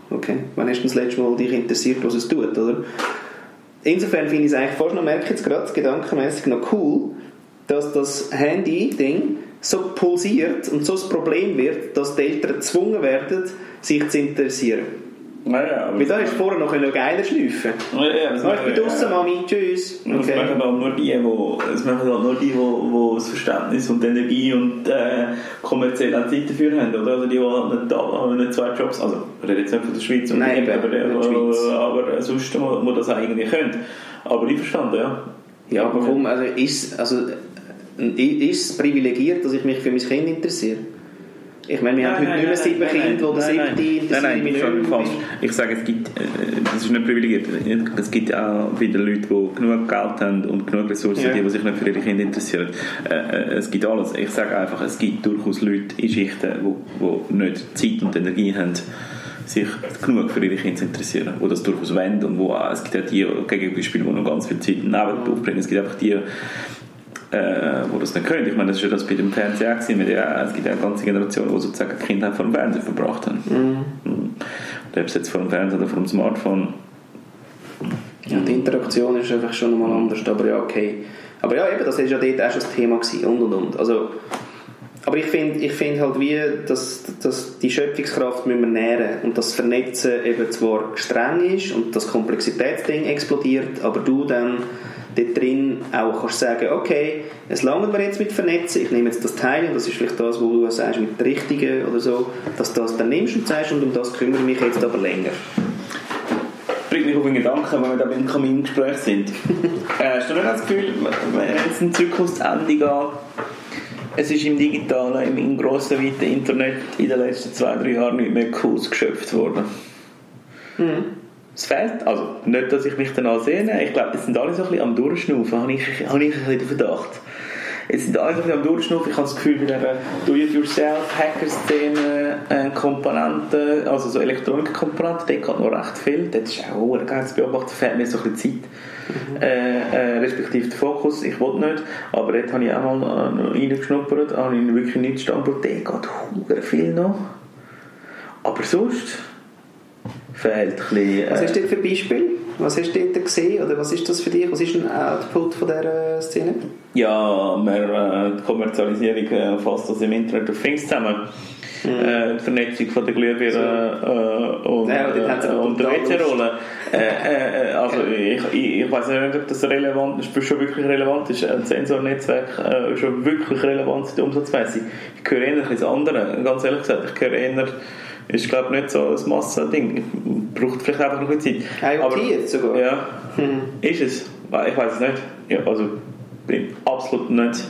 Okay. Wann hast du das letzte Mal dich interessiert, was es tut, oder? Insofern finde ich es eigentlich fast noch, merke jetzt gerade, gedankenmäßig noch cool, dass das Handy-Ding so pulsiert und so das Problem wird, dass die Eltern gezwungen werden, sich zu interessieren. Naja, aber Weil da hast du vorher noch geiler schnüffeln Ja, ja, das ich bin draußen, Mami, tschüss. Das Okay. machen halt nur die, wo, das machen halt nur die, wo, wo das Verständnis und die Energie und äh, kommerziell auch Zeit dafür haben, oder? Also die, die halt nicht, da, nicht zwei Jobs, also ich rede jetzt nicht von der Schweiz, Nein, eben, aber, nicht wo, Schweiz. aber sonst, wo, wo das eigentlich können. Aber ich verstanden, ja. Ja, aber komm, also ist, also, äh, ist es privilegiert, dass ich mich für mein Kind interessiere? Ich meine, wir haben heute nicht mehr sieben Kinder, wo der siebte interessiert Nein, nein, nicht falsch. Ich sage, es gibt, äh, das ist nicht privilegiert. Es gibt auch wieder Leute, die genug Geld haben und genug Ressourcen, Ja. die, die sich nicht für ihre Kinder interessieren. Äh, äh, es gibt alles. Ich sage einfach, es gibt durchaus Leute in Schichten, die, die nicht Zeit und Energie haben, sich genug für ihre Kinder zu interessieren, die das durchaus wollen und wo es gibt ja die Gegenbeispiele, die noch ganz viel Zeit neben aufbringen. Es gibt einfach die, äh, wo das nicht können. Ich meine, das ist ja das bei dem Fernseher auch gewesen. Wir ja, es gibt ja eine ganze Generation, die sozusagen Kinder vor dem Fernseher verbracht haben. Mhm. Und ob es jetzt vor dem Fernseher oder vor dem Smartphone. Ja, die Interaktion ist einfach schon mal anders, aber ja, okay. Aber ja, eben, das war ja dort auch schon das Thema gewesen, und und und. Also, aber ich finde ich find halt wie, dass, dass die Schöpfungskraft müssen wir nähren und das Vernetzen eben zwar streng ist und das Komplexitätsding explodiert, aber du dann dort drin auch kannst sagen, okay, es langt mir jetzt mit Vernetzen, ich nehme jetzt das Teil und das ist vielleicht das, wo du sagst, mit der Richtigen oder so, dass du das dann nimmst und sagst, und um das kümmere ich mich jetzt aber länger. Bringt mich auf einen Gedanken, wenn wir da beim Kamingespräch sind. äh, hast du nicht das Gefühl, wenn jetzt ein Zyklus zu Ende geht, es ist im digitalen, im, im grossen, weiten Internet in den letzten zwei, drei Jahren nicht mehr Cooles geschöpft worden? Es fehlt, also nicht, dass ich mich danach sehne, ich glaube, es sind alle so ein bisschen am Durchschnaufen, habe ich, habe ich ein bisschen den Verdacht. Es sind alle so ein bisschen am Durchschnaufen, ich habe das Gefühl, bei dieser Do-it-yourself, Hacker-Szene, äh, Komponenten, also so Elektronikkomponenten, dort geht noch recht viel, das ist auch geil zu beobachten, fehlt mir so ein bisschen Zeit. Äh, äh, respektive der Fokus, ich will nicht, aber dort habe ich auch mal äh, reingeschnuppert, habe ich wirklich nicht Standort, der geht viel noch. Aber sonst fehlt ein bisschen... Was äh, hast du dort für Beispiel? Was hast du dort gesehen? Oder was ist das für dich? Was ist ein Output von dieser Szene? Ja, wir, äh, die Kommerzialisierung äh, fasst das im Internet auf Things zusammen. Äh, die Vernetzung von der Glühbirne äh, und, Ja, äh, und der total WC-Rolle. Äh, äh, also ich, ich, ich weiß nicht, ob das relevant ist, schon wirklich relevant ist. Ein Sensornetzwerk äh, ist schon wirklich relevant in der Umsatzmesse. Ich höre eher ein bisschen das andere, ganz ehrlich gesagt. Ich höre eher, ist glaube nicht so ein Massending. Braucht vielleicht einfach noch ein bisschen Zeit. IoT jetzt sogar? Ja, ist es. Ich weiß es nicht. Ja, also bin absolut nicht.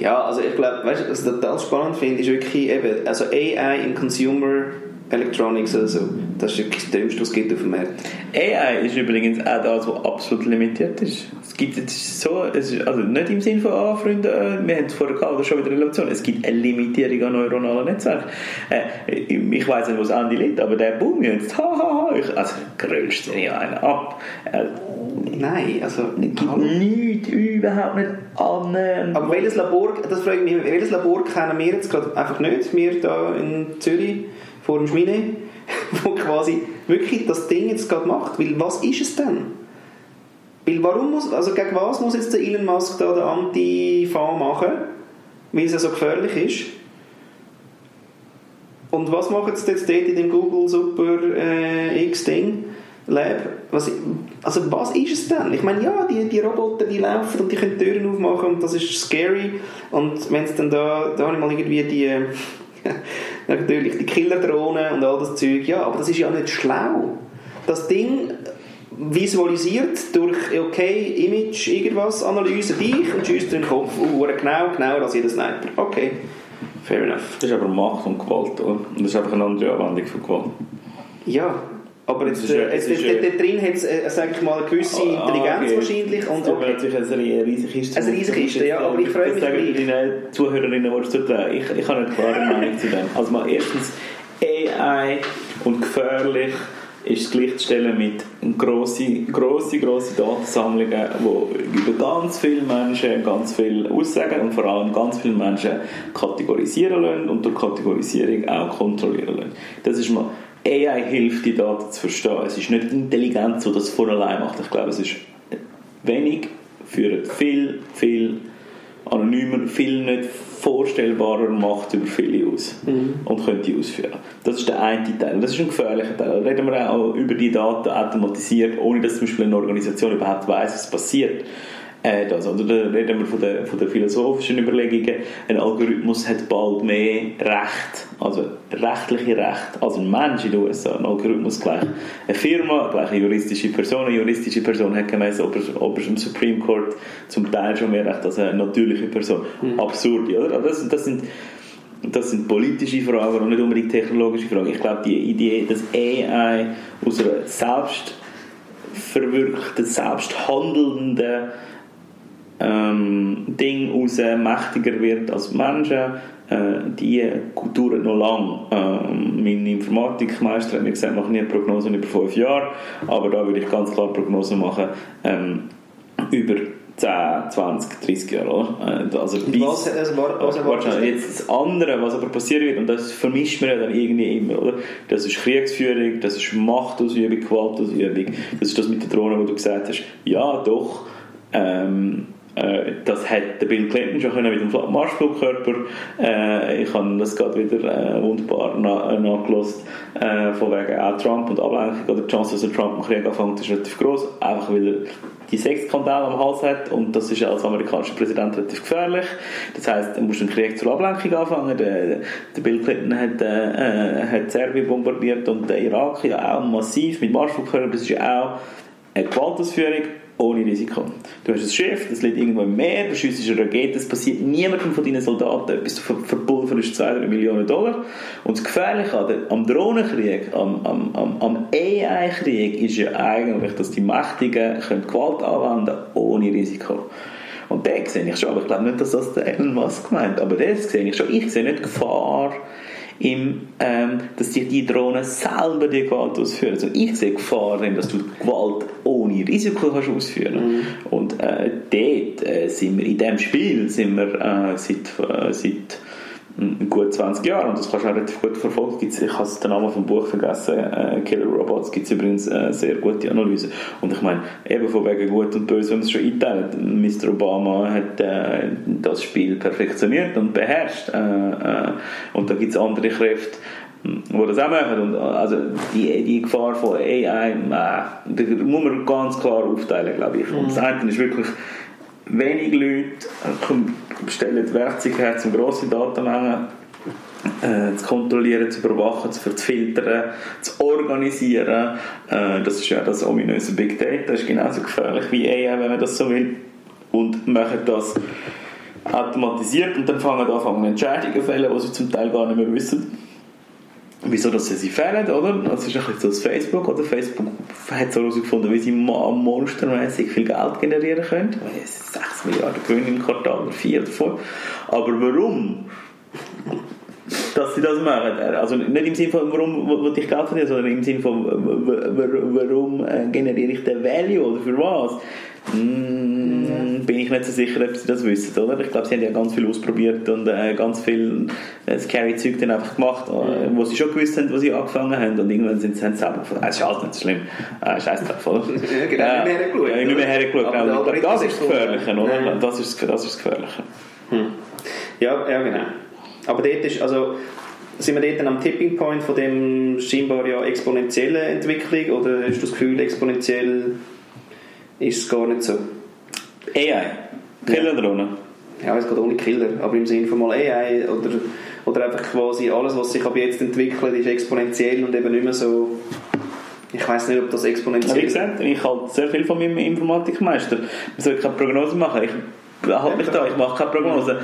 Ja, also ich glaube, weißt du, was ich total spannend finde, ist wirklich eben, also AI in Consumer Electronics oder so, das ist wirklich das Dümmste, was es gibt auf dem Markt. AI ist übrigens auch das, was absolut limitiert ist. Es gibt es ist so, es ist, also nicht im Sinne von, ah, Freunde, äh, wir haben es vorher gehabt, oder schon wieder Relation. Es gibt eine Limitierung an neuronalen Netzwerken. Äh, ich weiß nicht, wo das Ende liegt, aber der Boom jetzt, hahaha, ich, also grölst du nicht einen ab. Äh, Nein, also... nichts, überhaupt nicht annähernd. Aber welches Labor, das frage ich mich, welches Labor kennen wir jetzt gerade einfach nicht, wir da in Zürich vor dem Schmine, wo quasi wirklich das Ding jetzt gerade macht, weil was ist es denn? Weil warum muss, also gegen was muss jetzt der Elon Musk da den Anti-Fan machen, weil es ja so gefährlich ist? Und was machen sie jetzt dort in dem Google Super äh, X-Ding? Lab? Was, also was ist es denn? Ich meine, ja, die, die Roboter, die laufen und die können Türen aufmachen und das ist scary. Und wenn es dann da, da habe ich mal irgendwie die, natürlich die Killerdrohnen und all das Zeug, ja, aber das ist ja nicht schlau. Das Ding visualisiert durch, okay, Image, irgendwas, Analyse dich und schießt den Kopf. Uh, genau, genauer als jeder Sniper. Okay, fair enough. Das ist aber Macht und Gewalt, oder? Und das ist einfach eine andere Anwendung von Gewalt. Ja, Aber jetzt, ja- jetzt, ja- dort drin hat es, äh, ich mal, eine gewisse Ah, Intelligenz okay. wahrscheinlich. Und, aber natürlich eine riesige Kiste. Eine riesige Kiste, ja, aber ich freue mich Das sagen gleich. deine Zuhörerinnen, die du zutrauen. Ich, ich habe eine klare Meinung zu dem. Also mal erstens, AI und gefährlich ist gleichzustellen mit grossen, grosse, grosse Datensammlungen, die über ganz viele Menschen ganz viel aussagen und vor allem ganz viele Menschen kategorisieren lassen und durch Kategorisierung auch kontrollieren lassen. Das ist mal AI hilft, die Daten zu verstehen. Es ist nicht intelligent, so dass es von allein macht. Ich glaube, es ist wenig, führt viel, viel anonymer, viel nicht vorstellbarer Macht über viele aus und könnte ausführen. Das ist der eine Teil. Das ist ein gefährlicher Teil. Reden wir auch über die Daten automatisiert, ohne dass zum Beispiel eine Organisation überhaupt weiß, was passiert. Äh, das, oder da reden wir von den, von den philosophischen Überlegungen. Ein Algorithmus hat bald mehr Recht, also rechtliche Recht, als ein Mensch in den USA. Ein Algorithmus gleich eine Firma, gleich eine juristische Person. Eine juristische Person hat gemäß Ober- obersten Supreme Court zum Teil schon mehr Recht als eine natürliche Person. Absurd, oder? Das, das sind das sind politische Fragen und nicht unbedingt technologische Fragen. Ich glaube, die Idee, dass AI aus einer selbst verwirklichten, selbst handelnden ähm, Ding heraus mächtiger wird als Menschen, äh, die dauert noch lang. Ähm, mein Informatikmeister hat mir gesagt, mach nie eine Prognose über fünf Jahre, aber da würde ich ganz klar Prognosen machen ähm, über 10, 20, 30 Jahre. Oder? Äh, Also bis, was- also was Warte, du? jetzt das andere, was aber passieren wird, und das vermischt man ja dann irgendwie immer, oder? Das ist Kriegsführung, das ist Machtausübung, Gewaltausübung, das ist das mit den Drohnen, wo du gesagt hast, ja doch, ähm, äh, das hat der Bill Clinton schon können mit dem Fl- Marschflugkörper. Äh, ich habe das gerade wieder äh, wunderbar na, äh, nachgelost, äh, von wegen auch Trump und Ablenkung die Chance, dass der Trump einen Krieg anfängt, ist relativ groß, einfach weil er die Sexskandale am Hals hat und das ist als amerikanischer Präsident relativ gefährlich. Das heißt, er muss einen Krieg zur Ablenkung anfangen. Der, der Bill Clinton hat, äh, äh, hat Serbien bombardiert und der Irak ja auch massiv mit Marschflugkörpern. Das ist ja auch eine Gewaltausführung ohne Risiko. Du hast ein Schiff, das liegt irgendwo im Meer, du schiessest eine Rakete, es passiert niemandem von deinen Soldaten etwas, du ver- verpulverst 2 3 Millionen Dollar. Und das Gefährliche an der, am Drohnenkrieg, am, am, am, am AI-Krieg ist ja eigentlich, dass die Mächtigen können Gewalt anwenden ohne Risiko. Und den sehe ich schon, aber ich glaube nicht, dass das der Elon Musk meint, aber das sehe ich schon. Ich sehe nicht Gefahr, im, ähm, dass die, die Drohnen selber die Gewalt ausführen. Also ich sehe Gefahr darin, dass du Gewalt ohne Risiko kannst ausführen Und äh, dort äh, sind wir, in diesem Spiel sind wir äh, seit, äh, seit gut 20 Jahren und das kannst du auch relativ gut verfolgen. Gibt's, ich habe den Namen vom Buch vergessen, äh, Killer Robots, gibt es übrigens äh, sehr gute Analyse. Und ich meine, eben von wegen gut und böse, wenn man es schon einteilt. Mr. Obama hat äh, das Spiel perfektioniert und beherrscht. Äh, äh, und da gibt es andere Kräfte, die das auch machen. Und, äh, also die, die Gefahr von AI, äh, muss man ganz klar aufteilen, glaube ich. Und das eine ist wirklich wenig Leute äh, stellen Werkzeuge her, um grosse Datenmengen äh, zu kontrollieren, zu überwachen, zu filtern, zu organisieren. Äh, das ist ja das ominöse Big Data, das ist genauso gefährlich wie AI, wenn man das so will. Und machen das automatisiert und dann fangen an, fangen Entscheidungen zu fällen, die sie zum Teil gar nicht mehr wissen. Wieso dass sie sie fehlen, oder? Das ist ein bisschen so das Facebook, oder? Facebook hat so herausgefunden, wie sie mo- monstermäßig viel Geld generieren können. 6 Milliarden Gewinn im Quartal oder 4 oder 5. Aber warum? dass sie das machen. Also nicht im Sinne von, warum will ich Geld verdienen, sondern im Sinne von, warum äh, generiere ich den Value oder für was? Mm, bin ich nicht so sicher, ob sie das wissen, oder? Ich glaube, sie haben ja ganz viel ausprobiert und äh, ganz viel äh, scary Zeug dann einfach gemacht, äh, wo sie schon gewusst haben, wo sie angefangen haben und irgendwann sind sie selber gefunden. Äh, ist alles nicht so schlimm. Äh, Scheiß drauf, oder? Ja, genau, Äh, nicht mehr hergeschaut, ja, nicht mehr hergeschaut, genau. das ist das Gefährliche, oder? Das ist, das ist das Gefährliche. Ja, ja, genau. Aber dort ist, also, sind wir dort dann am Tipping Point von dem scheinbar ja exponentiellen Entwicklung oder hast du das Gefühl, exponentiell ist es gar nicht so? AI. Killerdrohnen. Ja, es geht ohne Killer, aber im Sinne von mal AI oder, oder einfach quasi alles, was sich ab jetzt entwickelt, ist exponentiell und eben nicht mehr so. Ich weiß nicht, ob das Ja, wie exponentiell gesagt, ich halte sehr viel von meinem Informatikmeister. Man soll keine Prognose machen. Ich halte mich da, ich mache keine Prognose.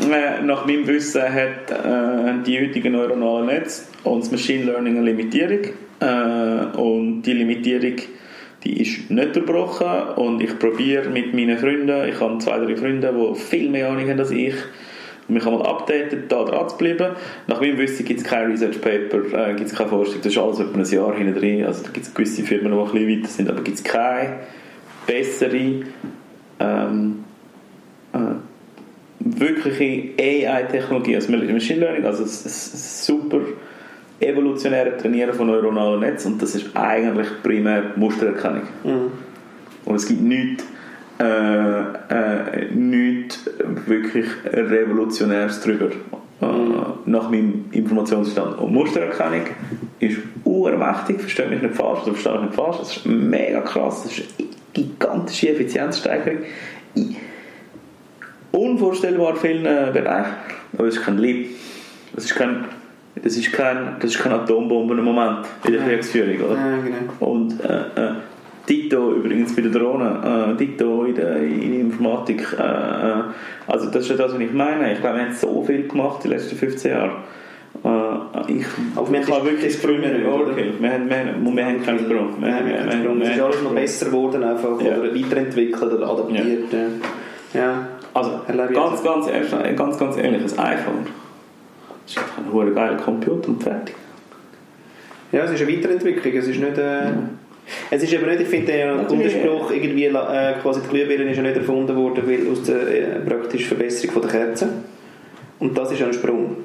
äh, nach meinem Wissen hat äh, die heutige neuronalen Netze und das Machine Learning eine Limitierung. Äh, und die Limitierung die ist nicht durchbrochen und ich probiere mit meinen Freunden, ich habe zwei, drei Freunde, die viel mehr Ahnung haben als ich, mich einmal updaten, da dran zu bleiben. Nach meinem Wissen gibt es kein Research Paper, äh, gibt es keine Forschung, das ist alles etwa ein Jahr hinten drin. Also da gibt es gewisse Firmen, die ein bisschen weiter sind, aber gibt es keine bessere ähm, äh, wirkliche AI-Technologie als Machine Learning, also es ist super evolutionäre Trainieren von neuronalen Netzen und das ist eigentlich primär Mustererkennung. Mhm. Und es gibt nichts, äh, äh, nichts wirklich Revolutionäres drüber. Äh, nach meinem Informationsstand. Und Mustererkennung ist urmächtig, verstehe mich nicht falsch, oder verstehe mich nicht falsch, das ist mega krass, das ist eine gigantische Effizienzsteigerung in unvorstellbar vielen äh, Bereichen. Aber es ist kein Lieb. Das ist kein das ist kein, das ist kein Atombomben im Moment in der Kriegsführung, oder? Ja, genau. Und äh, äh, Dito übrigens bei der Drohne, äh, Dito in der, in der Informatik, äh, äh, also das ist ja das, was ich meine. Ich glaube, wir haben so viel gemacht die letzten 15 Jahre. Äh, ich, Aber wir ich habe wirklich Grün nicht, oder? okay. Wir haben, wir haben, wir haben keinen Sprung. Haben- haben- haben- Es ist alles noch besser geworden, einfach, Ja. oder weiterentwickelt oder adaptiert. Ja. ja. Also, ganz, ganz, ehrlich, ganz, ganz ehrlich, ein iPhone ist einfach ein geiler Computer und fertig. Ja, es ist eine Weiterentwicklung. Es ist nicht. Äh, es ist aber nicht, ich finde, der Natürlich. Unterspruch, irgendwie, äh, quasi die Glühbirne ist ja nicht erfunden worden, weil aus der äh, praktischen Verbesserung von der Kerze. Und das ist ja ein Sprung.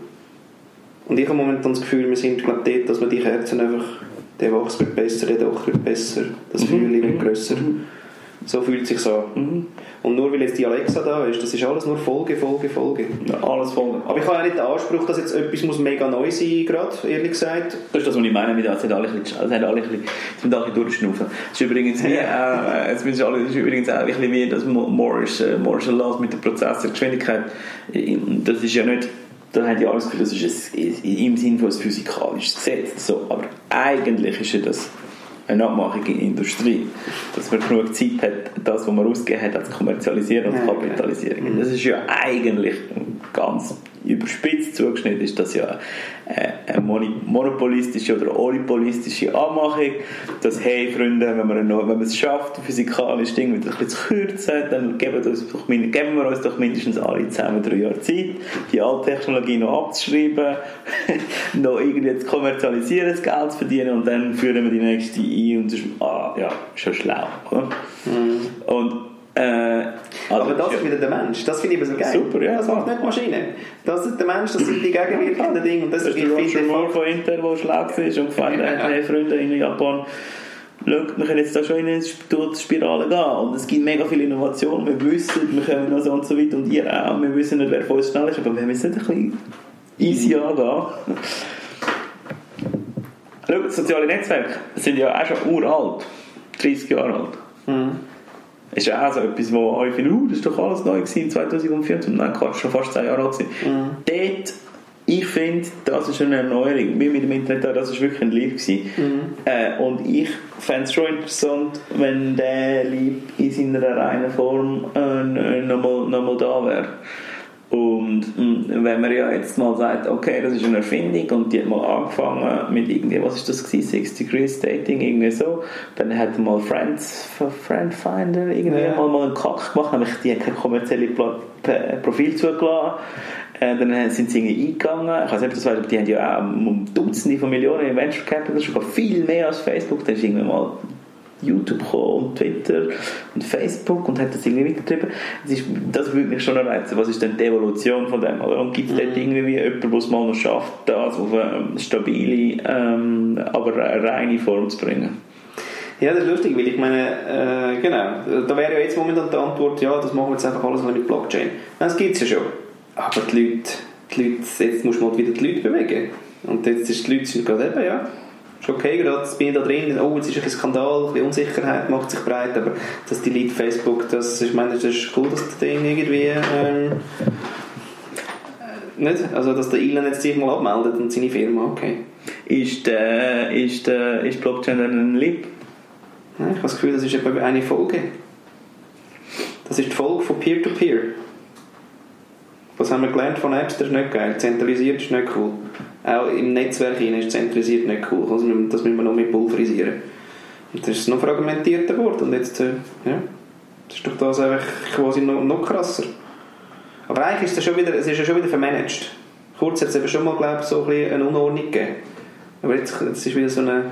Und ich habe momentan das Gefühl, wir sind glaub, dort, dass wir die Kerzen einfach, der Wachs wird besser, der Doch wird besser, das Mhm. Feuerchen wird grösser. So fühlt es sich an. Und nur weil jetzt die Alexa da ist, das ist alles nur Folge, Folge, Folge. Ja, alles voll. Aber ich habe ja nicht den Anspruch, dass jetzt etwas muss mega neu sein gerade, ehrlich gesagt. Das ist das, was ich meine, mit, es sind alle ein bisschen, es sind alle ein bisschen, es alle durchschnaufen. Es ist übrigens wie, äh, es ist alle- es ist übrigens auch ein bisschen wie das Mo- Moore's, äh, Moore's Laws mit der Prozessorgeschwindigkeit. Das ist ja nicht, da haben die alles Gefühl, das ist ein, im Sinne von ein physikalisches Gesetz. So, aber eigentlich ist ja das eine Abmachung in der Industrie, dass man genug Zeit hat, das, was man ausgegeben hat, zu kommerzialisieren und zu kapitalisieren. Das ist ja eigentlich ganz überspitzt zugeschnitten, ist das ja äh, eine monopolistische oder oligopolistische Anmachung, dass, hey Freunde, wenn man, noch, wenn man es schafft, physikalisch Ding wieder ein zu kürzen, dann geben, wir uns doch, geben wir uns doch mindestens alle zusammen drei Jahre Zeit, die alte Technologie noch abzuschreiben, noch irgendwie zu kommerzialisieren, das Geld zu verdienen und dann führen wir die nächste ein und das ist, ah, ja, schon schlau. Oder? Und äh, also, Aber das ja. ist wieder der Mensch. Das finde ich eben so geil. Super, ja. Das macht nicht die Maschine. Das ist der Mensch, das sind die gegenwirkenden Dinge. Und das, Das ist der Roger Moore von Intel, der schlau war und gefunden hat, hey Freunde in Japan, schaut, wir können jetzt da schon in eine Sp- Spirale gehen und es gibt mega viel Innovation, wir wissen, wir können noch so und so weit und ihr auch, wir wissen nicht, wer von uns schnell ist, aber wir müssen nicht ein bisschen easy angehen. Schau, soziale Netzwerke sind ja auch schon uralt, 30 Jahre alt. Mhm. Ist ja auch so etwas, wo euch findet, uh, das ist doch alles neu gewesen 2014. Nein, Quatsch, schon fast 10 Jahre alt gewesen. Dort, ich finde, das ist eine Erneuerung. Wie mit dem Internet, das ist wirklich ein Lieb gewesen. Äh, und ich fände es schon interessant, wenn der Lieb in seiner reinen Form äh, nochmal noch mal da wäre. Und mh, wenn man ja jetzt mal sagt, okay, das ist eine Erfindung und die hat mal angefangen mit irgendwie, was ist das gewesen, Six Degrees Dating, irgendwie so, dann hat mal Friends, Friendfinder irgendwie Ja. mal, mal einen Kack gemacht, nämlich die haben kein kommerzielles Profil zugelassen. Äh, dann sind sie irgendwie eingegangen. Ich weiß nicht, ob das weißt, aber die haben ja auch um Dutzende von Millionen in Venture Capital, sogar viel mehr als Facebook. Dann ist irgendwann mal YouTube gekommen und Twitter und Facebook und hat das irgendwie weitergetrieben. Das, ist, das würde mich schon reizen. Was ist denn die Evolution von dem? Oder? Und gibt es dort irgendwie jemanden, der es mal noch schafft, das auf eine stabile, ähm, aber eine reine Form zu bringen? Ja, das ist lustig, weil ich meine, äh, genau, da wäre ja jetzt momentan die Antwort, ja, das machen wir jetzt einfach alles mit Blockchain. Das gibt es ja schon. Aber die Leute, die Leute, jetzt musst du mal wieder die Leute bewegen. Und jetzt ist die Leute sind gerade eben, ja, okay, gerade bin ich da drin, oh, jetzt ist ein Skandal, ein bisschen Unsicherheit macht sich breit, aber dass die Leute Facebook, das, ich meine, das ist cool, dass das Ding irgendwie, ähm, äh, nicht, also dass der Elon jetzt sich mal abmeldet und seine Firma, okay. Ist, der, ist, der, ist Blockchain dann ein Lib? Ja, ich habe das Gefühl, das ist eine Folge. Das ist die Folge von Peer-to-Peer. Was haben wir gelernt von Napster? ist nicht geil. Zentralisiert ist nicht cool. Auch im Netzwerk hinein ist zentralisiert nicht cool. Also das müssen wir noch mit pulverisieren. Und das ist noch fragmentierter geworden. Und jetzt, äh, ja, das ist doch das einfach quasi noch, noch krasser. Aber eigentlich ist das schon wieder, es ist ja schon wieder vermanagt. Kurz hat es eben schon mal, glaube ich, so ein bisschen eine Unordnung gegeben. Aber jetzt, jetzt ist wieder so eine...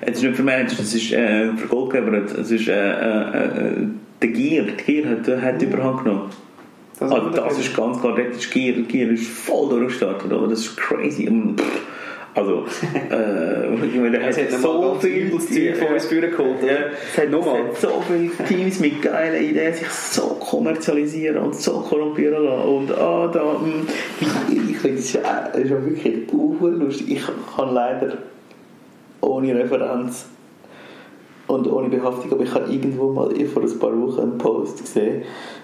Es ist nicht vermanagt, es ist äh, für Goldgeber, es ist äh, äh, äh, der Gier, die Gier hat, hat überhand genommen. Das, also, das ist ganz klar, das ist Gier, Gier ist voll durchgestartet, oder? Das ist crazy. Und, also, äh, ich meine, es hat so viel Zeug von uns Führer geholt. Ja. Es hat, hat so viele Teams mit geilen Ideen sich so kommerzialisieren und so korrumpieren lassen. Und ah, da, mh, hm, ich, finde es ist ja wirklich lustig. Ich kann leider ohne Referenz und ohne Behaftung, aber ich habe irgendwo mal vor ein paar Wochen einen Post gesehen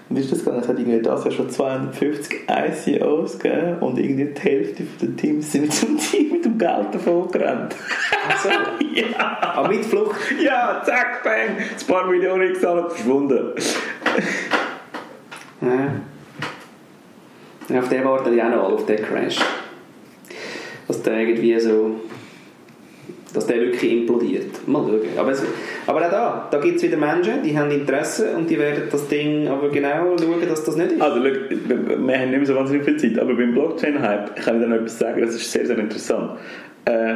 und ist das gegangen, es hat irgendwie das Jahr schon 250 ICOs gegeben und irgendwie die Hälfte der Teams sind mit dem Team mit dem Geld davon gerannt. Ach so? ja. Aber mit Flucht? Ja, zack, bang, ein paar Millionen gezahlt, verschwunden. ja. ja. Auf den warten die auch noch alle, auf den Crash. Dass der irgendwie so dass der wirklich implodiert. Mal schauen. Aber, es, aber auch da, da gibt es wieder Menschen, die haben Interesse und die werden das Ding aber genau schauen, dass das nicht ist. Also, look, wir haben nicht mehr so wahnsinnig viel Zeit, aber beim Blockchain-Hype kann ich dir noch etwas sagen, das ist sehr, sehr interessant. Äh,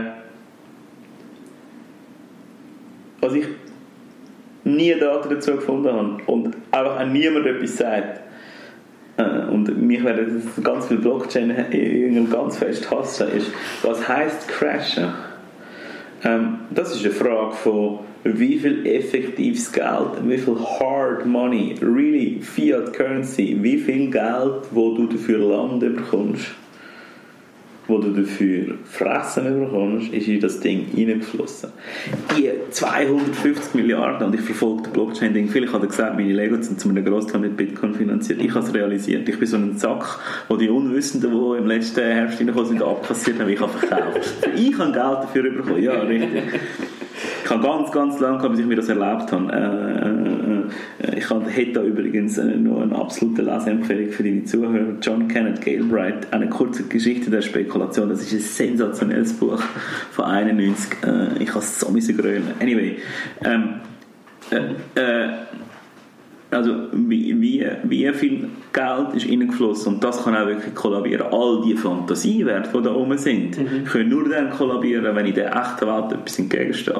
was ich nie Daten dazu gefunden habe und einfach auch niemand etwas sagt, äh, und mich werden ganz viele Blockchain ganz fest hassen, ist, was heisst crashen? Ähm, das ist eine Frage von wie viel effektives Geld, wie viel Hard Money, really Fiat Currency, wie viel Geld, wo du dafür Land bekommst wo du dafür Fressen bekommst, ist in das Ding reingeflossen. Die 250 Milliarden, und ich verfolge das Blockchain-Ding viel, ich habe gesagt, meine Lego sind zu einem Großteil mit Bitcoin finanziert. Ich habe es realisiert. Ich bin so ein Sack, wo die Unwissenden, die im letzten Herbst reingekommen sind, abkassiert haben, ich habe verkauft. ich habe Geld dafür bekommen, ja, richtig. Ich habe ganz, ganz lange, bis ich mir das erlebt habe. Äh, äh, äh ich hätte da übrigens noch eine absolute Leseempfehlung für deine Zuhörer. John Kenneth Galbraith, eine kurze Geschichte der Spekulation. Das ist ein sensationelles Buch von 91. Äh, ich habe es so grölen. Anyway, ähm, äh, äh, also wie, wie, wie viel Geld ist reingeflossen und das kann auch wirklich kollabieren. All die Fantasiewerte, die da oben sind, mhm. können nur dann kollabieren, wenn in der echten Welt etwas entgegensteht.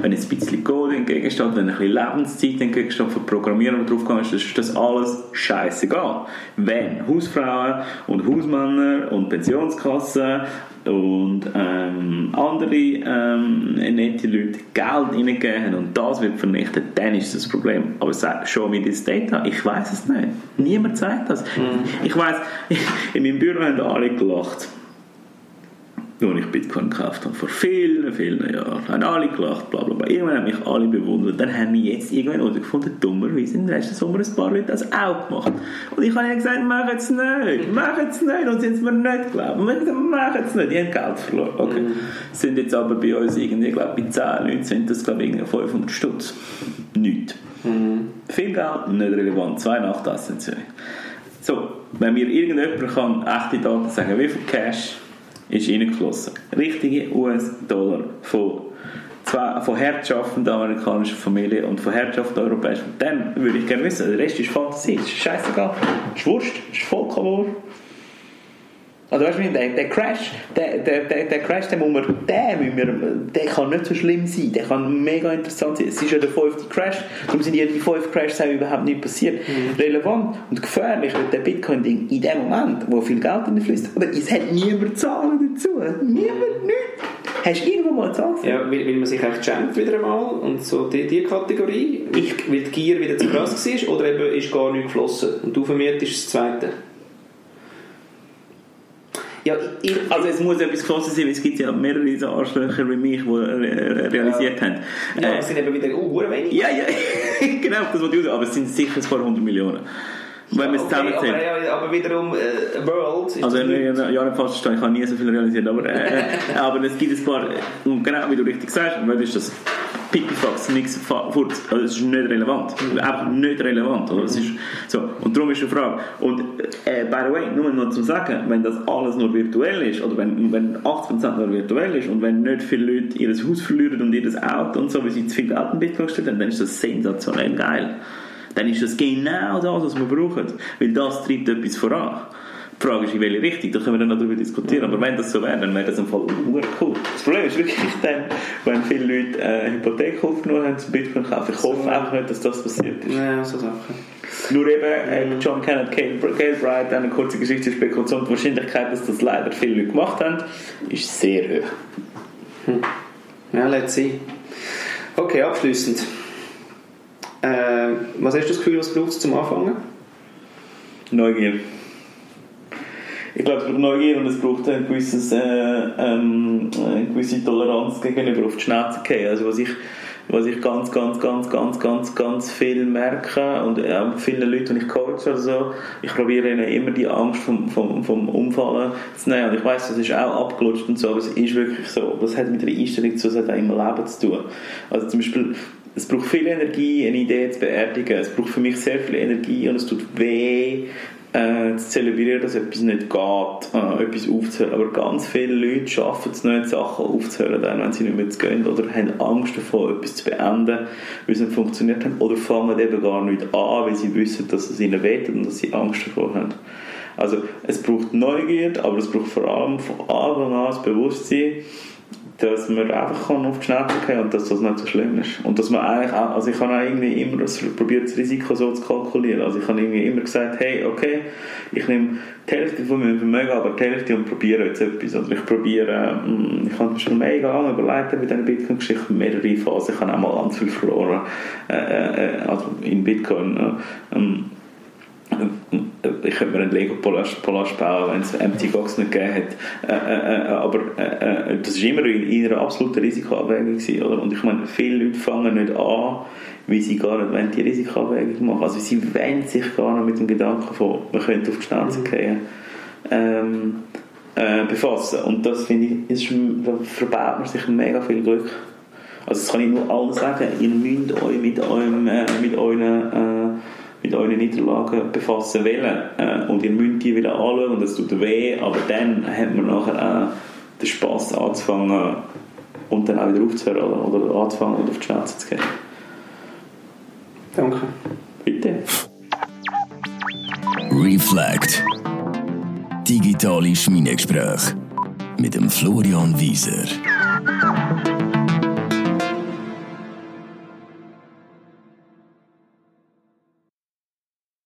Wenn jetzt ein bisschen Code entgegensteht, wenn ein bisschen Lebenszeit entgegensteht von Programmieren drauf ist, ist das alles scheißegal. Wenn Hausfrauen und Hausmänner und Pensionskassen und ähm, andere ähm, nette Leute Geld reingeben und das wird vernichtet, dann ist das Problem. Aber sag, show me this data. Ich weiß es nicht. Niemand sagt das. Mhm. Ich weiß, in meinem Büro haben alle gelacht als ich Bitcoin gekauft habe, vor vielen, vielen Jahren, haben alle gelacht, bla bla bla. Irgendwann haben mich alle bewundert. Dann haben wir jetzt irgendwann herausgefunden, dummerweise in den letzten Sommer ein paar Leute das auch gemacht. Und ich habe ihnen gesagt, mach es nicht, mach es nicht. Und sie haben es mir nicht geglaubt. Und ich gesagt, mach es nicht. Die haben Geld verloren. Okay. Mhm. Sind jetzt aber bei uns irgendwie, glaube bei 10 Leuten sind das, glaube ich, 500 Stutz. Nichts. Mhm. Viel Geld, nicht relevant. Zwei Nachtassenzeug. So, wenn mir irgendjemand kann echte Daten sagen, wie viel Cash ist reingeflossen. Richtige US-Dollar von, von herrschaffenden amerikanischen Familien und von herrschaffenden europäischen. Dann würde ich gerne wissen, der Rest ist Fantasie, ist scheißegal, ist Wurst, ist vollkommen Wurst. Also weißt du, der, der Crash, der, der, der, der Crash, den muss man, der, wir, der kann nicht so schlimm sein, der kann mega interessant sein. Es ist ja der fünfte Crash, darum sind die, fünf Crashs überhaupt nicht passiert. Mhm. Relevant und gefährlich wird der Bitcoin-Ding in dem Moment, wo viel Geld fließt, aber es hat niemand Zahlen dazu. Niemand, nichts. Hast du irgendwo mal Zahlen? Ja, weil, weil man sich echt schämt wieder einmal und so die, die Kategorie, ich, weil die Gier wieder zu krass war oder eben ist gar nicht geflossen und du ist das Zweite. Ja, ich, also es muss etwas geflossen sein, weil es gibt ja mehrere so Arschlöcher wie mich, die re realisiert ja. haben. Ja, äh, es sind eben wieder uh, wenig. Ja, ja, genau, das wollte ich sagen, aber es sind sicher ein paar hundert Millionen. Wenn wir es Okay, aber, ja, aber wiederum, äh, World ist Also, nicht falsch verstehen, ich habe nie so viel realisiert, aber, äh, aber es gibt ein paar, und genau wie du richtig sagst, was ist das? Pipifax, fa- Furz, also es ist nicht relevant, einfach nicht relevant, oder? Es ist so, und darum ist die Frage, und äh, by the way, nur noch zu sagen, wenn das alles nur virtuell ist, oder wenn, wenn 80% nur virtuell ist, und wenn nicht viele Leute ihr Haus verlieren und ihr Auto und so, weil sie zu viel Geld in Bitcoin gestellt haben, dann ist das sensationell geil. Dann ist das genau das, was wir brauchen, weil das treibt etwas voran. Die Frage ist, in welche Richtung, da können wir dann noch darüber diskutieren. Aber wenn das so wäre, dann wäre das im Fall cool. Das Problem ist wirklich dann, wenn viele Leute äh, Hypothek aufgenommen haben zum Bitcoin kaufen. Ich hoffe einfach nicht, dass das passiert ist. Ja, so Sachen. Nur eben, äh, John Kenneth Galbraith, eine kurze Geschichte Spekulation, die Wahrscheinlichkeit, dass das leider viele Leute gemacht haben, ist sehr hoch. Ja, let's see. Okay, abschließend. Äh, was hast du das Gefühl, was braucht es zum Anfangen? Neugier. Ich glaube, es braucht Neugier und es braucht ein gewisses, äh, ähm, eine gewisse Toleranz gegenüber auf die Schnauze gehen. Also was ich, was ich ganz, ganz, ganz, ganz, ganz, ganz viel merke und auch mit vielen Leuten, die ich coache oder so, ich probiere ihnen immer die Angst vom, vom, vom Umfallen zu nehmen. Und ich weiß, das ist auch abgelutscht und so, aber es ist wirklich so. Das hat mit der Einstellung zu, das hat auch immer Leben zu tun. Also zum Beispiel, es braucht viel Energie, eine Idee zu beerdigen. Es braucht für mich sehr viel Energie und es tut weh, äh, zu zelebrieren, dass etwas nicht geht, äh, etwas aufzuhören. Aber ganz viele Leute schaffen es nicht, Sachen aufzuhören, dann, wenn sie nicht mehr zu gehen oder haben Angst davor, etwas zu beenden, weil es nicht funktioniert hat. Oder fangen eben gar nicht an, weil sie wissen, dass es ihnen wehtut und dass sie Angst davor haben. Also es braucht Neugier, aber es braucht vor allem von Anfang an das Bewusstsein, dass man einfach kann auf die Schnauze gehen und dass das nicht so schlimm ist. Und dass man eigentlich auch, also ich habe auch irgendwie immer probiert, das Risiko so zu kalkulieren. Also ich habe irgendwie immer gesagt, hey, okay, ich nehme die Hälfte von meinem Vermögen, aber die Hälfte und probiere jetzt etwas. Oder ich probiere, mm, ich habe mir schon mega lange überlegt bei diesen Bitcoin-Geschichten, mehrere Phasen, ich habe auch mal ganz viel verloren, äh, äh, also in Bitcoin. Äh, ich könnte mir einen Lego Palast bauen, wenn es Empty Box nicht gegeben hat. Äh, äh, äh, aber äh, äh, das war immer in, in einer absoluten Risikoabwägung. Gewesen, oder? Und ich meine, viele Leute fangen nicht an, weil sie gar nicht wollen, die Risikoabwägung machen. Also sie wollen sich gar nicht mit dem Gedanken von, man könnte auf die Schnauze gehen, ähm, äh, befassen. Und das finde ich, ist, da verbaut man sich mega viel Glück. Also das kann ich nur allen sagen, ihr müsst euch mit, eurem, mit euren mit euren Niederlagen befassen wollen. Äh, und ihr müsst die wieder anschauen und das tut weh, aber dann hat man nachher auch den Spass anzufangen und dann auch wieder aufzuhören oder, oder anzufangen und auf die Schnauze zu gehen. Danke. Bitte. Reflect. Digitale Schmiedegespräche mit dem Florian Wieser.